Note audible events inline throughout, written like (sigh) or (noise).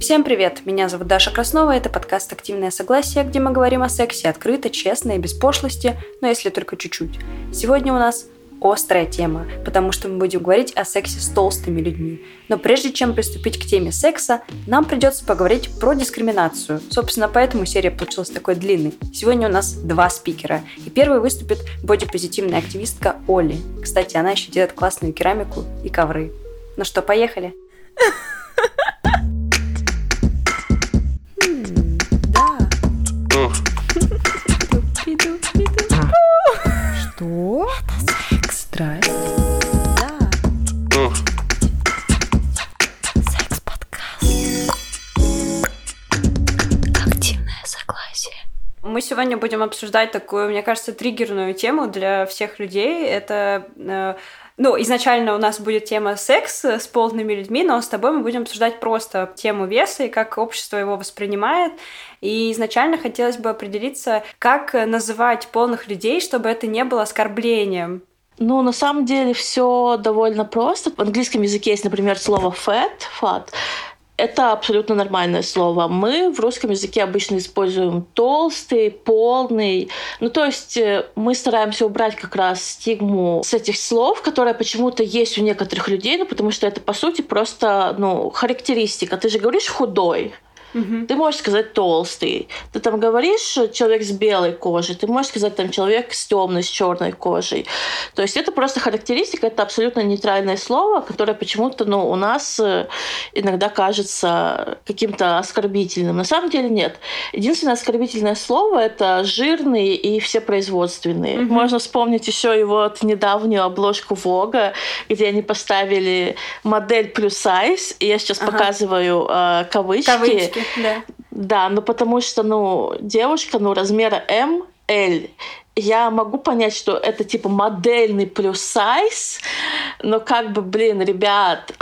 Всем привет! Меня зовут Даша Краснова, это подкаст «Активное согласие», где мы говорим о сексе открыто, честно и без пошлости, но если только чуть-чуть. Сегодня у нас острая тема, потому что мы будем говорить о сексе с толстыми людьми. Но прежде чем приступить к теме секса, нам придется поговорить про дискриминацию. Собственно, поэтому серия получилась такой длинной. Сегодня у нас два спикера. И первый выступит бодипозитивная активистка Оли. Кстати, она еще делает классную керамику и ковры. Ну что, поехали? (laughs) Сегодня будем обсуждать такую, мне кажется, триггерную тему для всех людей. Это э, ну, изначально у нас будет тема секс с полными людьми, но с тобой мы будем обсуждать просто тему веса и как общество его воспринимает. И изначально хотелось бы определиться, как называть полных людей, чтобы это не было оскорблением. Ну, на самом деле все довольно просто. В английском языке есть, например, слово fat, fat. Это абсолютно нормальное слово. Мы в русском языке обычно используем толстый, полный. Ну, то есть э, мы стараемся убрать как раз стигму с этих слов, которая почему-то есть у некоторых людей, ну, потому что это, по сути, просто, ну, характеристика. Ты же говоришь худой, Угу. Ты можешь сказать толстый. Ты там говоришь человек с белой кожей, ты можешь сказать там человек с темной, с черной кожей. То есть это просто характеристика, это абсолютно нейтральное слово, которое почему-то ну, у нас э, иногда кажется каким-то оскорбительным. На самом деле нет. Единственное оскорбительное слово это жирный и все производные. Угу. Можно вспомнить еще его вот недавнюю обложку Vogue а, где они поставили модель plus size, и я сейчас ага. показываю э, кавычки. кавычки (laughs) да. Да, ну потому что, ну, девушка, ну, размера М, L, я могу понять, что это типа модельный plus size, но как бы, блин, ребят,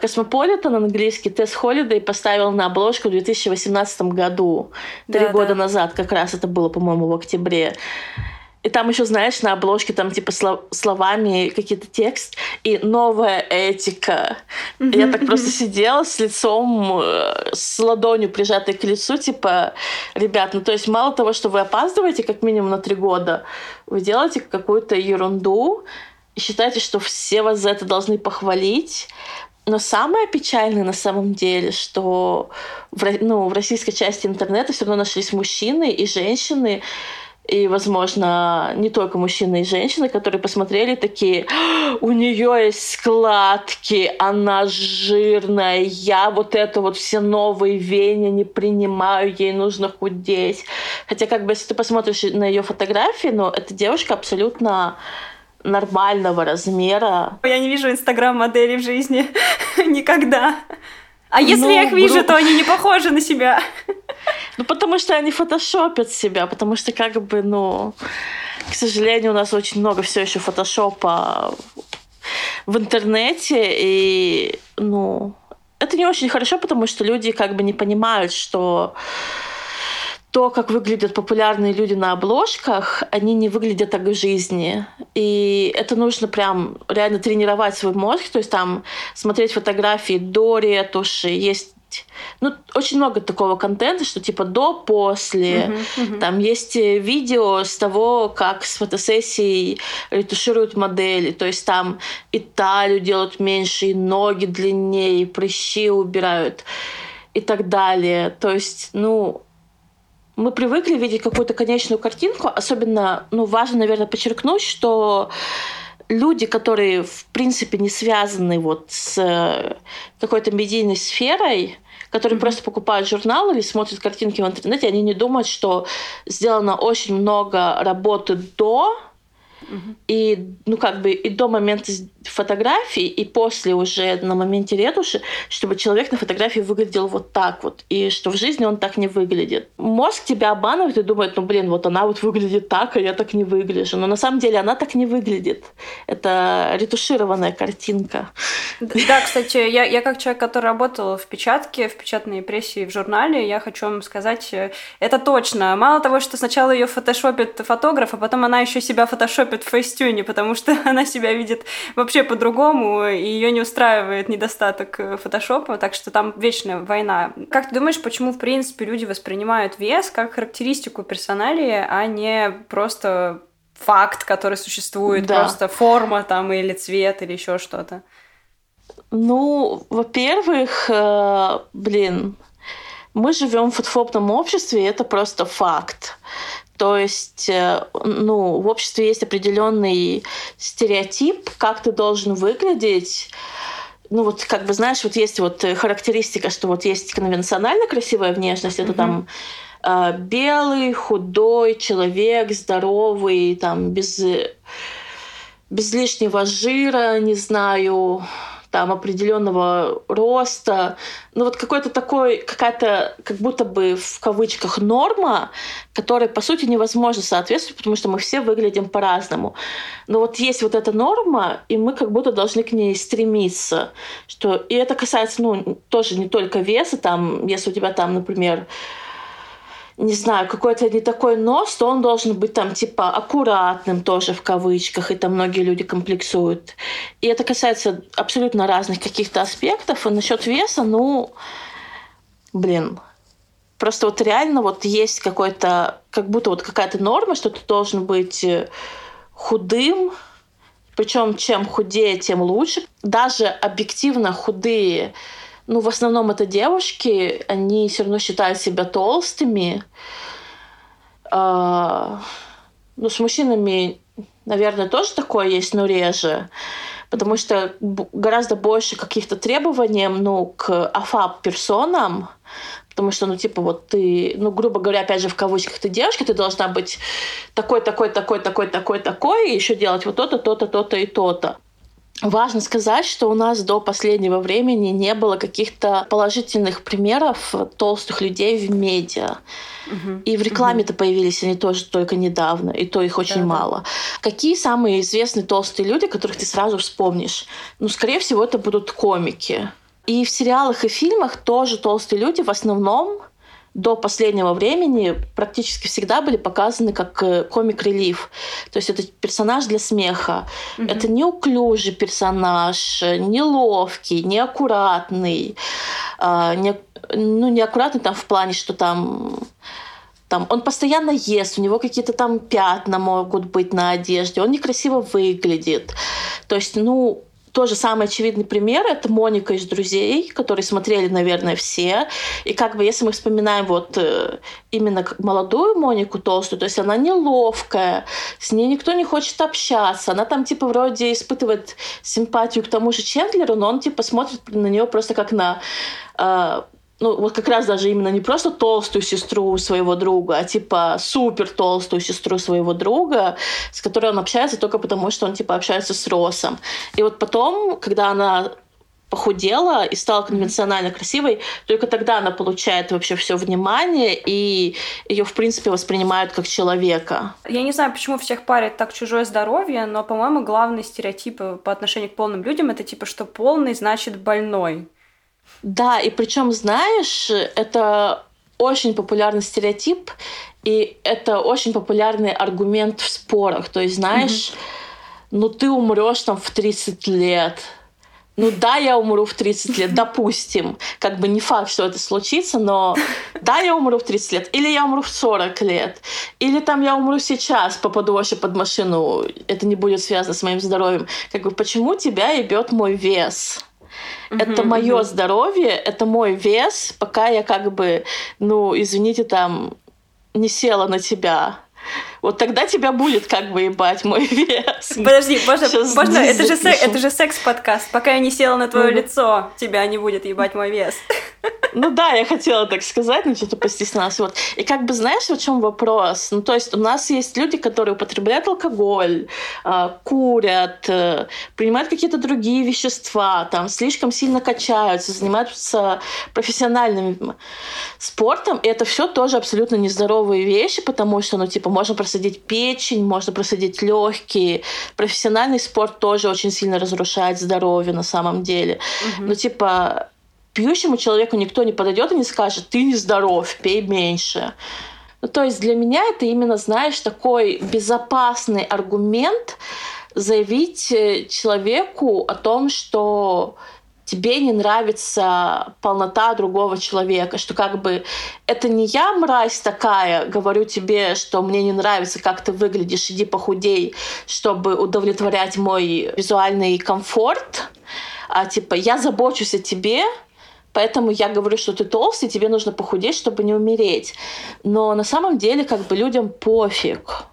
Космополитен э, английский Тесс Холидей поставил на обложку в 2018 году, три да, года да. назад как раз это было, по-моему, в октябре. И там еще, знаешь, на обложке там типа словами какие-то текст и новая этика. Mm-hmm. Я так просто сидела с лицом, э, с ладонью прижатой к лицу, типа, ребят, ну то есть мало того, что вы опаздываете как минимум на три года, вы делаете какую-то ерунду и считаете, что все вас за это должны похвалить. Но самое печальное на самом деле, что в, ну, в российской части интернета все равно нашлись мужчины и женщины, и, возможно, не только мужчины и женщины, которые посмотрели такие, у нее есть складки, она жирная, я вот это вот все новые веяния не принимаю, ей нужно худеть. Хотя, как бы, если ты посмотришь на ее фотографии, ну, эта девушка абсолютно нормального размера. Я не вижу инстаграм-модели в жизни (laughs) никогда. А если ну, я их вижу, гру... то они не похожи на себя. Ну, потому что они фотошопят себя, потому что, как бы, ну, к сожалению, у нас очень много все еще фотошопа в интернете, и, ну, это не очень хорошо, потому что люди как бы не понимают, что то, как выглядят популярные люди на обложках, они не выглядят так в жизни. И это нужно прям реально тренировать свой мозг, то есть там смотреть фотографии до ретуши, есть ну, очень много такого контента, что типа до, после. Uh-huh, uh-huh. Там есть э, видео с того, как с фотосессией ретушируют модели. То есть там и талию делают меньше, и ноги длиннее, и прыщи убирают и так далее. То есть, ну, мы привыкли видеть какую-то конечную картинку. Особенно, ну, важно, наверное, подчеркнуть, что люди, которые, в принципе, не связаны вот с э, какой-то медийной сферой, которые mm-hmm. просто покупают журнал или смотрят картинки в интернете, они не думают, что сделано очень много работы до и, ну, как бы и до момента фотографии, и после уже на моменте ретуши, чтобы человек на фотографии выглядел вот так вот, и что в жизни он так не выглядит. Мозг тебя обманывает и думает, ну, блин, вот она вот выглядит так, а я так не выгляжу. Но на самом деле она так не выглядит. Это ретушированная картинка. Да, кстати, я, я как человек, который работал в печатке, в печатной прессе и в журнале, я хочу вам сказать, э, это точно. Мало того, что сначала ее фотошопит фотограф, а потом она еще себя фотошопит в фейстюне, потому что (laughs) она себя видит вообще вообще по-другому, и ее не устраивает недостаток э, фотошопа, так что там вечная война. Как ты думаешь, почему, в принципе, люди воспринимают вес как характеристику персоналии, а не просто факт, который существует, да. просто форма там или цвет или еще что-то? Ну, во-первых, э, блин, мы живем в фотофобном обществе, и это просто факт. То есть, э, ну, в обществе есть определенный стереотип, как ты должен выглядеть. Ну, вот, как бы, знаешь, вот есть вот характеристика, что вот есть конвенционально красивая внешность, это там э, белый, худой человек, здоровый, там, без, без лишнего жира, не знаю, там определенного роста, ну вот какой-то такой, какая-то как будто бы в кавычках норма, которой по сути невозможно соответствовать, потому что мы все выглядим по-разному. Но вот есть вот эта норма, и мы как будто должны к ней стремиться. Что... И это касается, ну, тоже не только веса, там, если у тебя там, например, не знаю, какой-то не такой нос, то он должен быть там типа аккуратным тоже в кавычках, и там многие люди комплексуют. И это касается абсолютно разных каких-то аспектов. И насчет веса, ну, блин, просто вот реально вот есть какой-то, как будто вот какая-то норма, что ты должен быть э, худым, причем чем худее, тем лучше. Даже объективно худые ну, в основном это девушки, они все равно считают себя толстыми. А, ну, с мужчинами, наверное, тоже такое есть, но реже. Потому что гораздо больше каких-то требований ну, к афаб-персонам, Потому что, ну, типа, вот ты, ну, грубо говоря, опять же, в кавычках, ты девушка, ты должна быть такой, такой, такой, такой, такой, такой, и еще делать вот то-то, то-то, то-то и то-то. Важно сказать, что у нас до последнего времени не было каких-то положительных примеров толстых людей в медиа. Угу. И в рекламе-то угу. появились они тоже только недавно, и то их очень да, мало. Да. Какие самые известные толстые люди, которых ты сразу вспомнишь? Ну, скорее всего, это будут комики. И в сериалах и фильмах тоже толстые люди в основном до последнего времени практически всегда были показаны как э, комик-релив. То есть это персонаж для смеха. Mm-hmm. Это неуклюжий персонаж, неловкий, неаккуратный. Э, не, ну, неаккуратный там в плане, что там там, он постоянно ест, у него какие-то там пятна могут быть на одежде, он некрасиво выглядит. То есть, ну, тоже самый очевидный пример — это Моника из «Друзей», которые смотрели, наверное, все. И как бы если мы вспоминаем вот э, именно молодую Монику толстую, то есть она неловкая, с ней никто не хочет общаться, она там типа вроде испытывает симпатию к тому же Чендлеру, но он типа смотрит на нее просто как на э, ну, вот как раз даже именно не просто толстую сестру своего друга, а типа супер толстую сестру своего друга, с которой он общается только потому, что он типа общается с Росом. И вот потом, когда она похудела и стала конвенционально красивой, только тогда она получает вообще все внимание, и ее, в принципе, воспринимают как человека. Я не знаю, почему всех парит так чужое здоровье, но, по-моему, главный стереотип по отношению к полным людям это типа, что полный значит больной. Да, и причем, знаешь, это очень популярный стереотип, и это очень популярный аргумент в спорах. То есть, знаешь, mm ну ты умрешь там в 30 лет. Ну да, я умру в 30 лет, (laughs) допустим. Как бы не факт, что это случится, но да, я умру в 30 лет. Или я умру в 40 лет. Или там я умру сейчас, попаду вообще под машину. Это не будет связано с моим здоровьем. Как бы почему тебя ебет мой вес? Это мое здоровье, это мой вес, пока я как бы, ну, извините, там не села на тебя. Вот тогда тебя будет как бы ебать мой (laughs) вес. Подожди, можно, можно это, же секс, это же секс-подкаст. Пока я не села на твое mm-hmm. лицо, тебя не будет ебать мой вес. (laughs) Ну да, я хотела так сказать, но что-то постеснялась. Вот. И как бы знаешь, в чем вопрос? Ну то есть у нас есть люди, которые употребляют алкоголь, а, курят, э, принимают какие-то другие вещества, там слишком сильно качаются, занимаются профессиональным спортом, и это все тоже абсолютно нездоровые вещи, потому что, ну типа, можно просадить печень, можно просадить легкие. Профессиональный спорт тоже очень сильно разрушает здоровье на самом деле. Угу. Ну типа пьющему человеку никто не подойдет и не скажет, ты нездоров, пей меньше. Ну, то есть для меня это именно, знаешь, такой безопасный аргумент заявить э, человеку о том, что тебе не нравится полнота другого человека, что как бы это не я, мразь такая, говорю тебе, что мне не нравится, как ты выглядишь, иди похудей, чтобы удовлетворять мой визуальный комфорт, а типа я забочусь о тебе, Поэтому я говорю, что ты толстый, тебе нужно похудеть, чтобы не умереть. Но на самом деле как бы людям пофиг.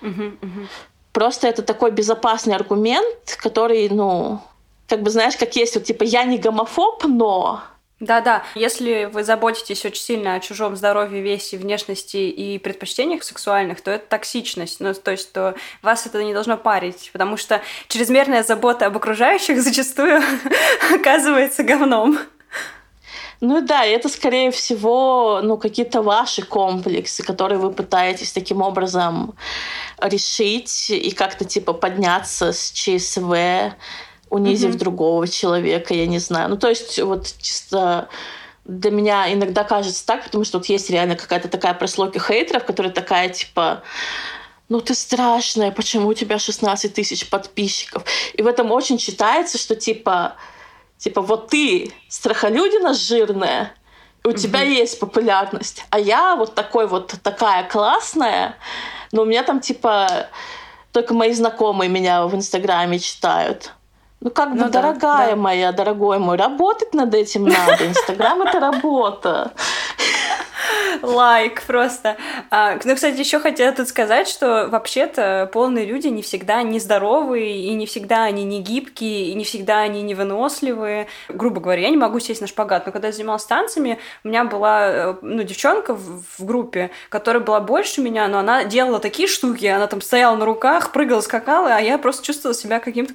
Uh-huh, uh-huh. Просто это такой безопасный аргумент, который, ну, как бы знаешь, как есть, вот типа я не гомофоб, но да-да, если вы заботитесь очень сильно о чужом здоровье, весе, внешности и предпочтениях сексуальных, то это токсичность. Ну, то есть, то вас это не должно парить, потому что чрезмерная забота об окружающих зачастую (laughs) оказывается говном. Ну да, это, скорее всего, ну, какие-то ваши комплексы, которые вы пытаетесь таким образом решить и как-то, типа, подняться с ЧСВ, унизив mm-hmm. другого человека, я не знаю. Ну, то есть, вот чисто для меня иногда кажется так, потому что вот есть реально какая-то такая прослойка хейтеров, которая такая, типа, ну ты страшная, почему у тебя 16 тысяч подписчиков? И в этом очень читается, что типа, типа вот ты страхолюдина жирная, у mm-hmm. тебя есть популярность, а я вот такой вот такая классная, но у меня там типа только мои знакомые меня в Инстаграме читают. Ну, как бы, ну, дорогая да, моя, дорогой мой, работать над этим надо. Инстаграм — это работа. Лайк просто. А, ну, кстати, еще хотела тут сказать, что вообще-то полные люди не всегда нездоровые, и не всегда они не гибкие, и не всегда они невыносливые. Грубо говоря, я не могу сесть на шпагат, но когда я занималась танцами, у меня была э, ну, девчонка в, группе, которая была больше меня, но она делала такие штуки, она там стояла на руках, прыгала, скакала, а я просто чувствовала себя каким-то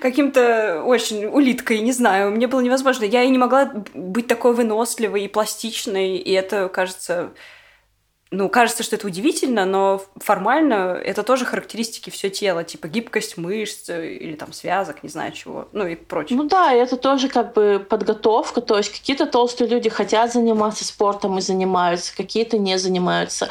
каким-то очень улиткой, не знаю, мне было невозможно. Я и не могла быть такой выносливой и пластичной, и это, кажется, So ну, кажется, что это удивительно, но формально это тоже характеристики все тела, типа гибкость мышц или там связок, не знаю чего, ну и прочее. Ну да, это тоже как бы подготовка, то есть какие-то толстые люди хотят заниматься спортом и занимаются, какие-то не занимаются.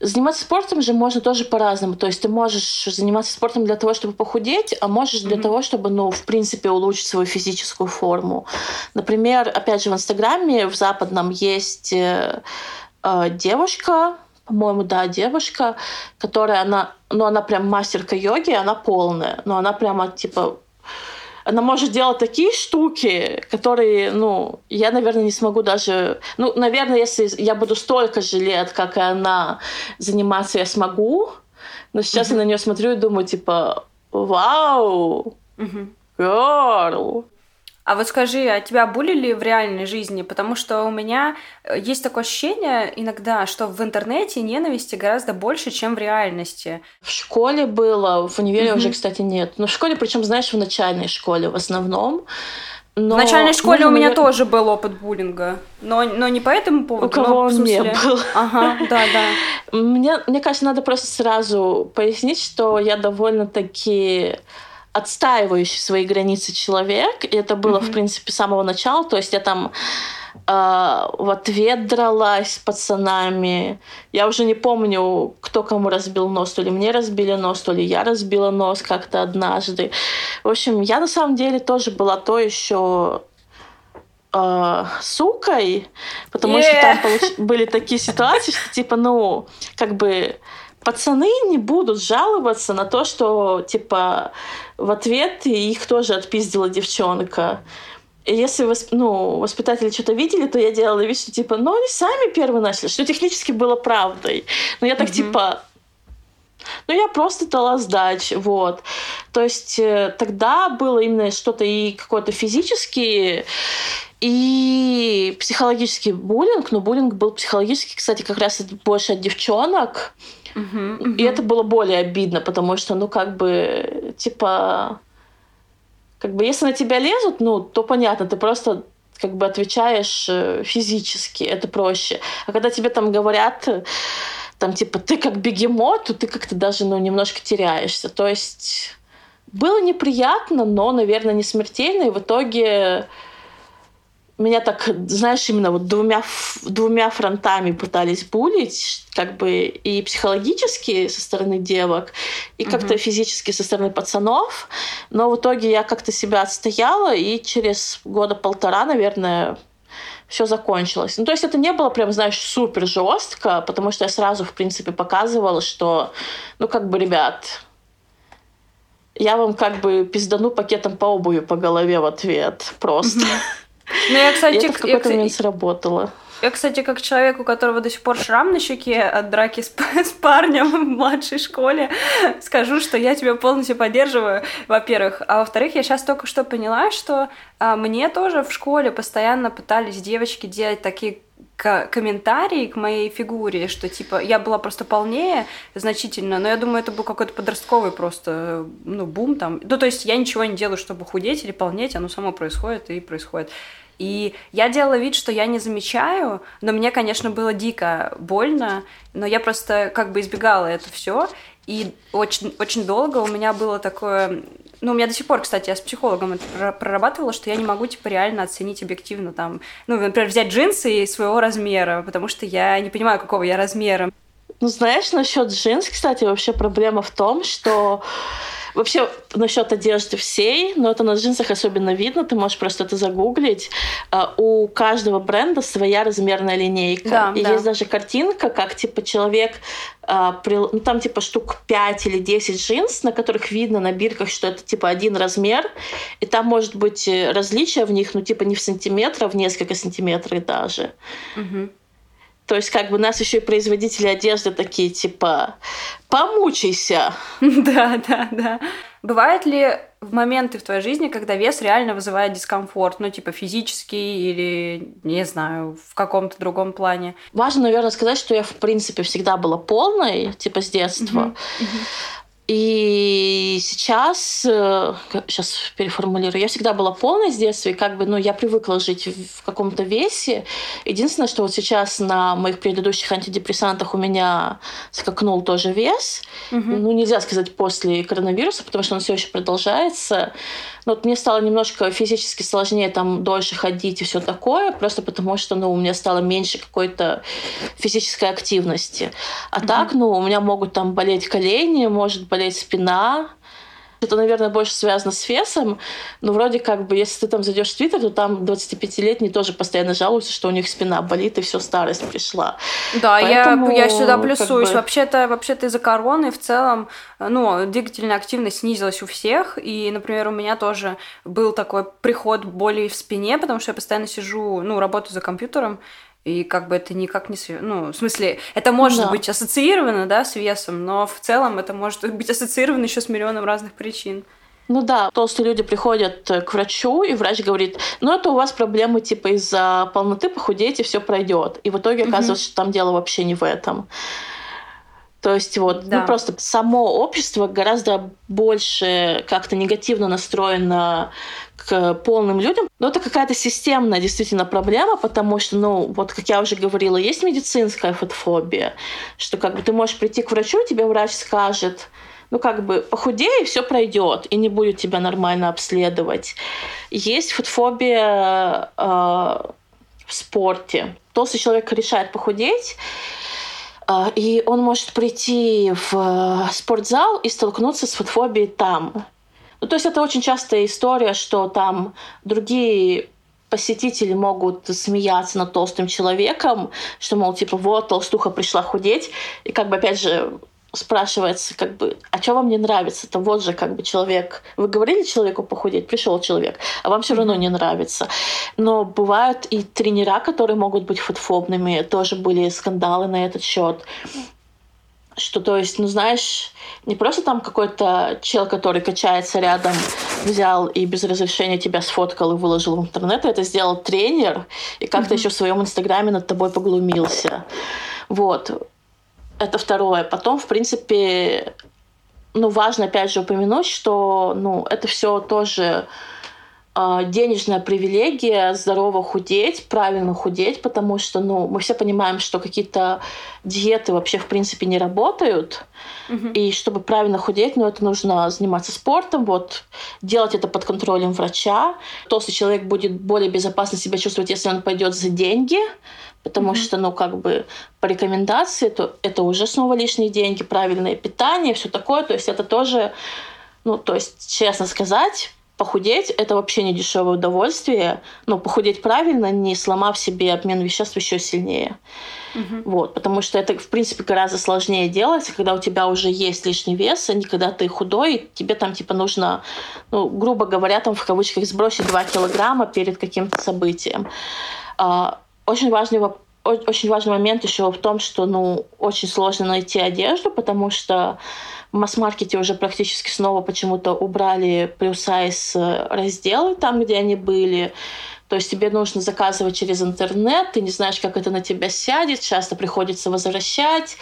Заниматься спортом же можно тоже по-разному, то есть ты можешь заниматься спортом для того, чтобы похудеть, а можешь для mm-hmm. того, чтобы, ну, в принципе, улучшить свою физическую форму. Например, опять же, в Инстаграме в западном есть э, девушка, по-моему, да, девушка, которая она, ну, она прям мастерка йоги, она полная, но она прямо типа она может делать такие штуки, которые, ну, я, наверное, не смогу даже... Ну, наверное, если я буду столько же лет, как и она, заниматься я смогу. Но сейчас mm-hmm. я на нее смотрю и думаю, типа, вау, mm-hmm. girl, а вот скажи, а тебя булили в реальной жизни? Потому что у меня э, есть такое ощущение иногда, что в интернете ненависти гораздо больше, чем в реальности. В школе было, в универе mm-hmm. уже, кстати, нет. Но в школе, причем, знаешь, в начальной школе в основном. Но, в начальной школе ну, у меня навер... тоже был опыт буллинга, но, но не по этому поводу. У кого но, он смысле... не был. Ага, да, да. Мне, мне кажется, надо просто сразу пояснить, что я довольно-таки отстаивающий свои границы человек. И это было, mm-hmm. в принципе, с самого начала. То есть я там э, в ответ дралась с пацанами. Я уже не помню, кто кому разбил нос. То ли мне разбили нос, то ли я разбила нос как-то однажды. В общем, я на самом деле тоже была то еще э, сукой, потому yeah. что там получ... были такие ситуации, что типа, ну, как бы пацаны не будут жаловаться на то, что, типа, в ответ их тоже отпиздила девчонка. И если восп... ну, воспитатели что-то видели, то я делала вид, что типа, ну, они сами первые начали, что технически было правдой. Но я так mm-hmm. типа, ну, я просто дала сдачи, вот. То есть э, тогда было именно что-то и какое-то физический, и психологический буллинг, но буллинг был психологический, кстати, как раз больше от девчонок. Uh-huh, uh-huh. И это было более обидно, потому что, ну, как бы, типа, как бы, если на тебя лезут, ну, то понятно, ты просто как бы отвечаешь э, физически, это проще. А когда тебе там говорят, там, типа, ты как бегемот, то ты как-то даже, ну, немножко теряешься. То есть было неприятно, но, наверное, не смертельно, и в итоге меня так, знаешь, именно вот двумя, двумя фронтами пытались булить, как бы и психологически со стороны девок, и mm-hmm. как-то физически со стороны пацанов. Но в итоге я как-то себя отстояла, и через года полтора, наверное, все закончилось. Ну, то есть это не было прям, знаешь, супер жестко, потому что я сразу, в принципе, показывала, что, ну, как бы, ребят, я вам как бы пиздану пакетом по обуви по голове в ответ просто. Ну, я, кстати, это в какой-то момент сработало. Я, кстати, как человек, у которого до сих пор шрам на щеке от драки с, (laughs) с парнем в младшей школе, скажу, что я тебя полностью поддерживаю, во-первых. А во-вторых, я сейчас только что поняла, что а, мне тоже в школе постоянно пытались девочки делать такие комментарии к моей фигуре, что типа я была просто полнее значительно, но я думаю, это был какой-то подростковый просто, ну, бум там. Ну, то есть я ничего не делаю, чтобы худеть или полнеть, оно само происходит и происходит. И я делала вид, что я не замечаю, но мне, конечно, было дико больно, но я просто как бы избегала это все. И очень, очень долго у меня было такое... Ну, у меня до сих пор, кстати, я с психологом это прорабатывала, что я не могу, типа, реально оценить объективно там... Ну, например, взять джинсы своего размера, потому что я не понимаю, какого я размера. Ну, знаешь, насчет джинс, кстати, вообще проблема в том, что Вообще, насчет одежды всей, но это на джинсах особенно видно, ты можешь просто это загуглить. А, у каждого бренда своя размерная линейка. Да, и да. есть даже картинка, как типа человек а, ну, там типа штук 5 или 10 джинс, на которых видно на бирках, что это типа один размер, и там может быть э, различия в них, ну типа не в сантиметрах, а в несколько сантиметров даже. Угу. То есть как бы нас еще и производители одежды такие типа помучайся. (laughs) Да, да, да. Бывают ли моменты в твоей жизни, когда вес реально вызывает дискомфорт, ну, типа физический или, не знаю, в каком-то другом плане? Важно, наверное, сказать, что я, в принципе, всегда была полной, типа, с детства. Uh-huh. Uh-huh. И сейчас, сейчас э, переформулирую, я всегда была полной с детства, и как бы, ну, я привыкла жить в каком-то весе. Единственное, что вот сейчас на моих предыдущих антидепрессантах у меня скакнул тоже вес. Угу. Ну, нельзя сказать после коронавируса, потому что он все еще продолжается. Но вот мне стало немножко физически сложнее там дольше ходить и все такое, просто потому что, ну, у меня стало меньше какой-то физической активности. А угу. так, ну, у меня могут там болеть колени, может болеть спина, это, наверное, больше связано с весом, но вроде как бы, если ты там зайдешь в Твиттер, то там 25-летние тоже постоянно жалуются, что у них спина болит, и все, старость пришла. Да, Поэтому, я, я сюда плюсуюсь. Как бы... Вообще-то, вообще-то из-за короны в целом, ну, двигательная активность снизилась у всех, и, например, у меня тоже был такой приход боли в спине, потому что я постоянно сижу, ну, работаю за компьютером, и как бы это никак не... Ну, в смысле, это может да. быть ассоциировано, да, с весом, но в целом это может быть ассоциировано еще с миллионом разных причин. Ну да, толстые люди приходят э, к врачу, и врач говорит, ну это у вас проблемы типа из-за полноты, похудеете, все пройдет. И в итоге оказывается, что там дело вообще не в этом. То есть вот, ну, да. ну просто само общество гораздо больше как-то негативно настроено к полным людям. Но это какая-то системная действительно проблема, потому что, ну, вот как я уже говорила, есть медицинская фотофобия, что как бы ты можешь прийти к врачу, тебе врач скажет, ну, как бы, похудей, и все пройдет, и не будет тебя нормально обследовать. Есть фотофобия э, в спорте. Толстый человек решает похудеть, и он может прийти в э, спортзал и столкнуться с фотофобией там. Ну, то есть это очень частая история, что там другие посетители могут смеяться над толстым человеком, что, мол, типа, вот, толстуха пришла худеть, и как бы, опять же, спрашивается, как бы, а что вам не нравится? Это вот же как бы человек. Вы говорили человеку похудеть, пришел человек, а вам все равно не нравится. Но бывают и тренера, которые могут быть фотофобными, тоже были скандалы на этот счет что, то есть, ну, знаешь, не просто там какой-то чел, который качается рядом, взял и без разрешения тебя сфоткал и выложил в интернет, это сделал тренер и как-то mm-hmm. еще в своем инстаграме над тобой поглумился. Вот. Это второе. Потом, в принципе, ну, важно, опять же, упомянуть, что, ну, это все тоже а, денежная привилегия здорово худеть, правильно худеть, потому что ну, мы все понимаем, что какие-то диеты вообще в принципе не работают. Угу. И чтобы правильно худеть, ну, это нужно заниматься спортом, вот, делать это под контролем врача. Толстый человек будет более безопасно себя чувствовать, если он пойдет за деньги, потому mm что, ну, как бы по рекомендации, то это уже снова лишние деньги, правильное питание, все такое. То есть это тоже, ну, то есть, честно сказать, похудеть — это вообще не дешевое удовольствие. Но похудеть правильно, не сломав себе обмен веществ еще сильнее. Угу. Вот, потому что это, в принципе, гораздо сложнее делать, когда у тебя уже есть лишний вес, а не когда ты худой, тебе там, типа, нужно, ну, грубо говоря, там, в кавычках, сбросить 2 килограмма перед каким-то событием. А, очень важный очень важный момент еще в том, что ну, очень сложно найти одежду, потому что в масс-маркете уже практически снова почему-то убрали плюс-сайз э, разделы там, где они были. То есть тебе нужно заказывать через интернет, ты не знаешь, как это на тебя сядет, часто приходится возвращать.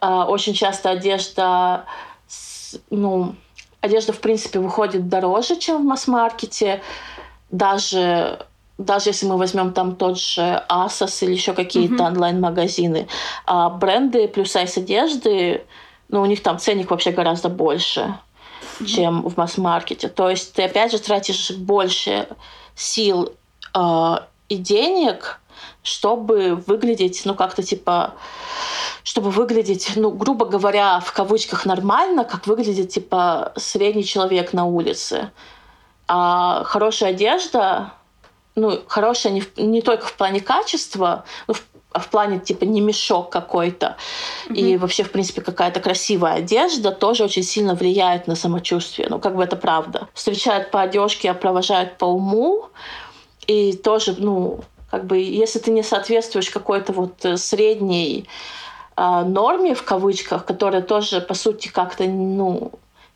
А, очень часто одежда, ну, одежда, в принципе, выходит дороже, чем в масс-маркете. Даже даже если мы возьмем там тот же Asos или еще какие-то mm-hmm. онлайн-магазины, а бренды плюс сайз одежды, ну, у них там ценник вообще гораздо больше, чем в масс-маркете. То есть ты, опять же, тратишь больше сил э, и денег, чтобы выглядеть, ну, как-то типа чтобы выглядеть, ну, грубо говоря, в кавычках нормально, как выглядит, типа, средний человек на улице. А хорошая одежда, ну, хорошая не, не только в плане качества, но в а в плане типа не мешок какой-то mm-hmm. и вообще в принципе какая-то красивая одежда тоже очень сильно влияет на самочувствие. Ну как бы это правда. Встречают по одежке, а провожают по уму и тоже ну как бы если ты не соответствуешь какой-то вот э, средней э, норме в кавычках, которая тоже по сути как-то ну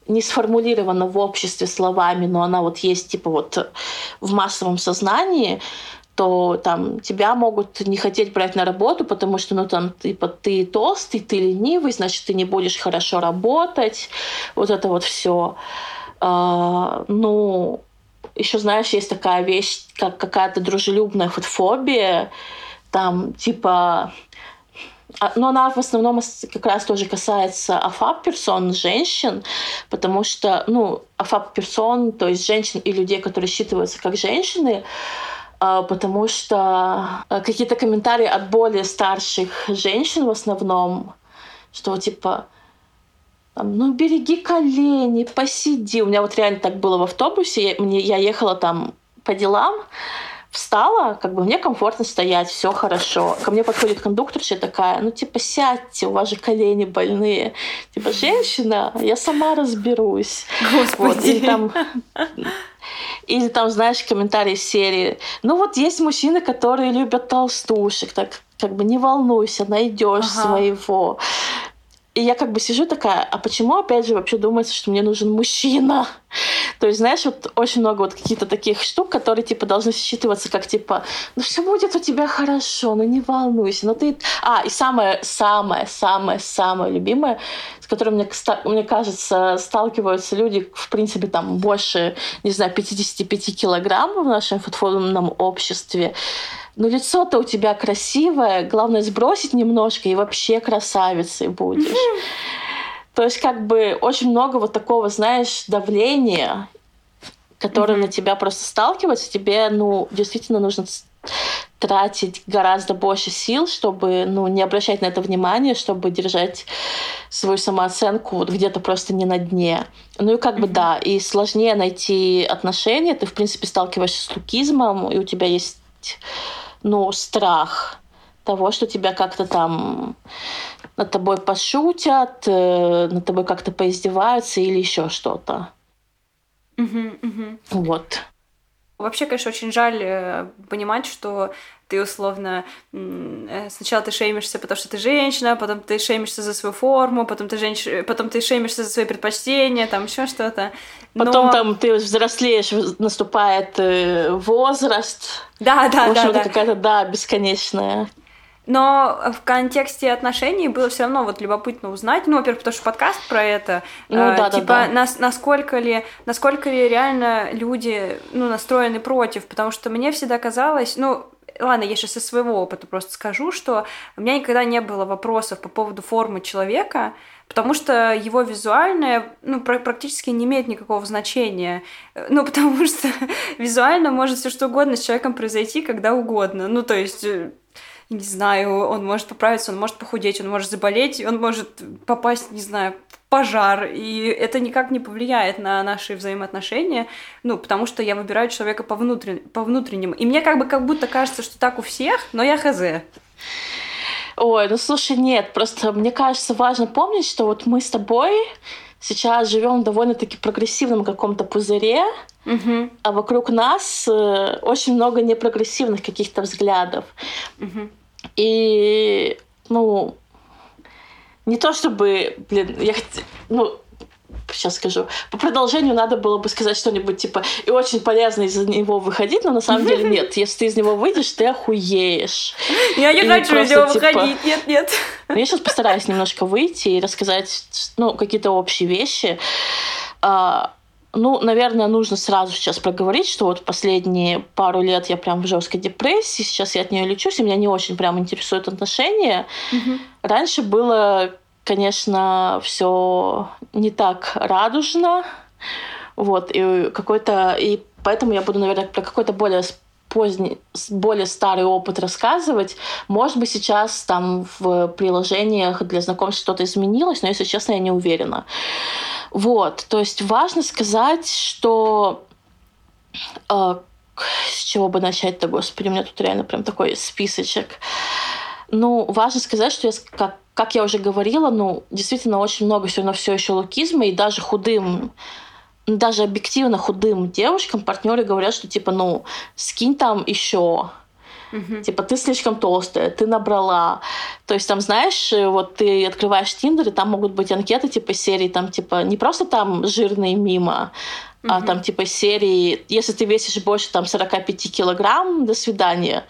не сформулирована в обществе словами, но она вот есть типа вот в массовом сознании, то там тебя могут не хотеть брать на работу, потому что ну там типа ты толстый, ты ленивый, значит ты не будешь хорошо работать, вот это вот все. А, ну еще знаешь есть такая вещь как какая-то дружелюбная фобия, там типа но она в основном как раз тоже касается афап-персон, женщин, потому что, ну, афап-персон, то есть женщин и людей, которые считываются как женщины, а, потому что а, какие-то комментарии от более старших женщин в основном, что типа ну береги колени, посиди. У меня вот реально так было в автобусе. Я, мне, я ехала там по делам, встала, как бы мне комфортно стоять, все хорошо. Ко мне подходит кондукторша такая, ну типа сядьте, у вас же колени больные. Типа женщина, я сама разберусь. Господи. Вот, или там или там, знаешь, комментарии серии. Ну вот есть мужчины, которые любят толстушек, так как бы не волнуйся, найдешь ага. своего. И я как бы сижу такая, а почему опять же вообще думается, что мне нужен мужчина? То есть, знаешь, вот очень много вот каких-то таких штук, которые типа должны считываться как типа, ну все будет у тебя хорошо, ну не волнуйся, ну ты... А, и самое, самое, самое, самое любимое, с которым, мне, мне кажется, сталкиваются люди, в принципе, там больше, не знаю, 55 килограмм в нашем футбольном обществе, ну лицо-то у тебя красивое, главное сбросить немножко, и вообще красавицей будешь. То есть как бы очень много вот такого, знаешь, давления, которое mm-hmm. на тебя просто сталкивается, тебе, ну, действительно нужно тратить гораздо больше сил, чтобы ну, не обращать на это внимание, чтобы держать свою самооценку вот где-то просто не на дне. Ну и как mm-hmm. бы да, и сложнее найти отношения, ты в принципе сталкиваешься с лукизмом, и у тебя есть ну, страх того, что тебя как-то там над тобой пошутят, э, над тобой как-то поиздеваются или еще что-то. Угу, угу. Вот. Вообще, конечно, очень жаль э, понимать, что ты условно э, сначала ты шеймишься, потому что ты женщина, потом ты шеймишься за свою форму, потом ты женщ... потом ты шеймишься за свои предпочтения, там еще что-то. Но... Потом там ты взрослеешь, наступает возраст. Да, да, В общем, да, да. какая-то, да, бесконечная. Но в контексте отношений было все равно вот любопытно узнать. Ну, во-первых, потому что подкаст про это. Ну, э, да, типа, да, да. Нас, насколько ли, насколько ли реально люди, ну, настроены против. Потому что мне всегда казалось, ну, ладно, я сейчас из своего опыта просто скажу, что у меня никогда не было вопросов по поводу формы человека, потому что его визуальное ну, практически не имеет никакого значения. Ну, (laughs) потому что визуально может все что угодно с человеком произойти когда угодно. Ну, то есть э, не знаю, он может поправиться, он может похудеть, он может заболеть, он может попасть, не знаю, в пожар, и это никак не повлияет на наши взаимоотношения, ну, потому что я выбираю человека по, внутрен... по внутреннему. И мне как бы как будто кажется, что так у всех, но я хз. Ой, ну слушай, нет, просто мне кажется важно помнить, что вот мы с тобой сейчас живем в довольно-таки прогрессивном каком-то пузыре, угу. а вокруг нас э, очень много непрогрессивных каких-то взглядов. Угу. И, ну, не то чтобы, блин, я ну, сейчас скажу. По продолжению надо было бы сказать что-нибудь типа и очень полезно из него выходить, но на самом деле (laughs) нет. Если ты из него выйдешь, ты охуеешь. Я не хочу из него типа, выходить, нет, нет. Ну, я сейчас постараюсь немножко выйти и рассказать ну, какие-то общие вещи. А, ну, наверное, нужно сразу сейчас проговорить, что вот последние пару лет я прям в жесткой депрессии, сейчас я от нее лечусь, и меня не очень прям интересуют отношения. Угу. Раньше было, конечно, все не так радужно, вот, и какой-то, и поэтому я буду, наверное, про какой-то более поздний, более старый опыт рассказывать. Может быть, сейчас там в приложениях для знакомств что-то изменилось, но, если честно, я не уверена. Вот, то есть важно сказать, что э, с чего бы начать-то, господи, у меня тут реально прям такой списочек. Ну, важно сказать, что я, как, как я уже говорила, ну, действительно очень много все равно все еще лукизма, и даже худым даже объективно худым девушкам партнеры говорят, что типа, ну, скинь там еще, Угу. Типа, ты слишком толстая, ты набрала. То есть там, знаешь, вот ты открываешь Тиндер, и там могут быть анкеты типа серии, там типа не просто там жирные мимо, угу. а там типа серии, если ты весишь больше там 45 килограмм, до свидания.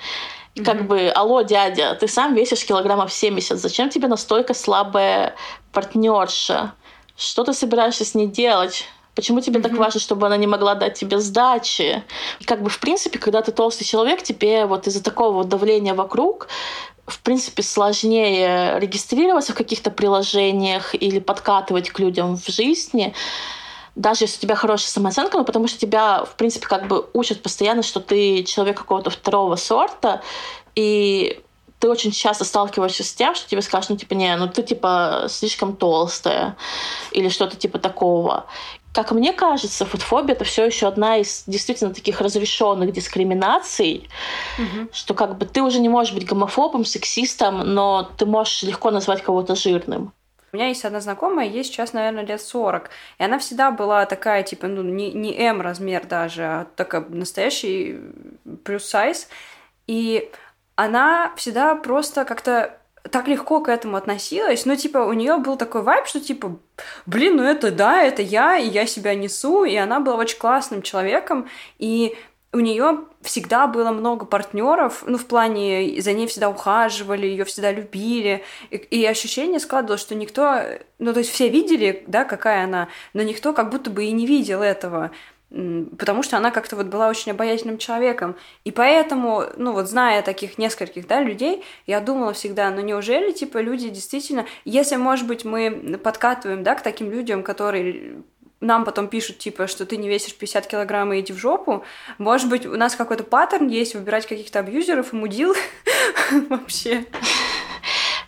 И как бы, алло, дядя, ты сам весишь килограммов 70, зачем тебе настолько слабая партнерша? Что ты собираешься с ней делать? Почему тебе mm-hmm. так важно, чтобы она не могла дать тебе сдачи? И как бы, в принципе, когда ты толстый человек, тебе вот из-за такого вот давления вокруг в принципе, сложнее регистрироваться в каких-то приложениях или подкатывать к людям в жизни, даже если у тебя хорошая самооценка, ну, потому что тебя, в принципе, как бы учат постоянно, что ты человек какого-то второго сорта, и ты очень часто сталкиваешься с тем, что тебе скажут, ну, типа, не, ну, ты, типа, слишком толстая, или что-то типа такого. Как мне кажется, фотофобия это все еще одна из действительно таких разрешенных дискриминаций, угу. что как бы ты уже не можешь быть гомофобом, сексистом, но ты можешь легко назвать кого-то жирным. У меня есть одна знакомая, ей сейчас, наверное, лет 40. И она всегда была такая, типа, ну, не, не М размер даже, а такая настоящий плюс сайз. И она всегда просто как-то так легко к этому относилась. Ну, типа, у нее был такой вайб, что типа, блин, ну это да, это я, и я себя несу, и она была очень классным человеком, и у нее всегда было много партнеров, ну, в плане, за ней всегда ухаживали, ее всегда любили, и, и ощущение складывалось, что никто, ну, то есть все видели, да, какая она, но никто как будто бы и не видел этого потому что она как-то вот была очень обаятельным человеком. И поэтому, ну вот зная таких нескольких, да, людей, я думала всегда, ну неужели, типа, люди действительно, если, может быть, мы подкатываем, да, к таким людям, которые нам потом пишут, типа, что ты не весишь 50 килограмм и иди в жопу. Может быть, у нас какой-то паттерн есть выбирать каких-то абьюзеров и мудил (laughs) вообще.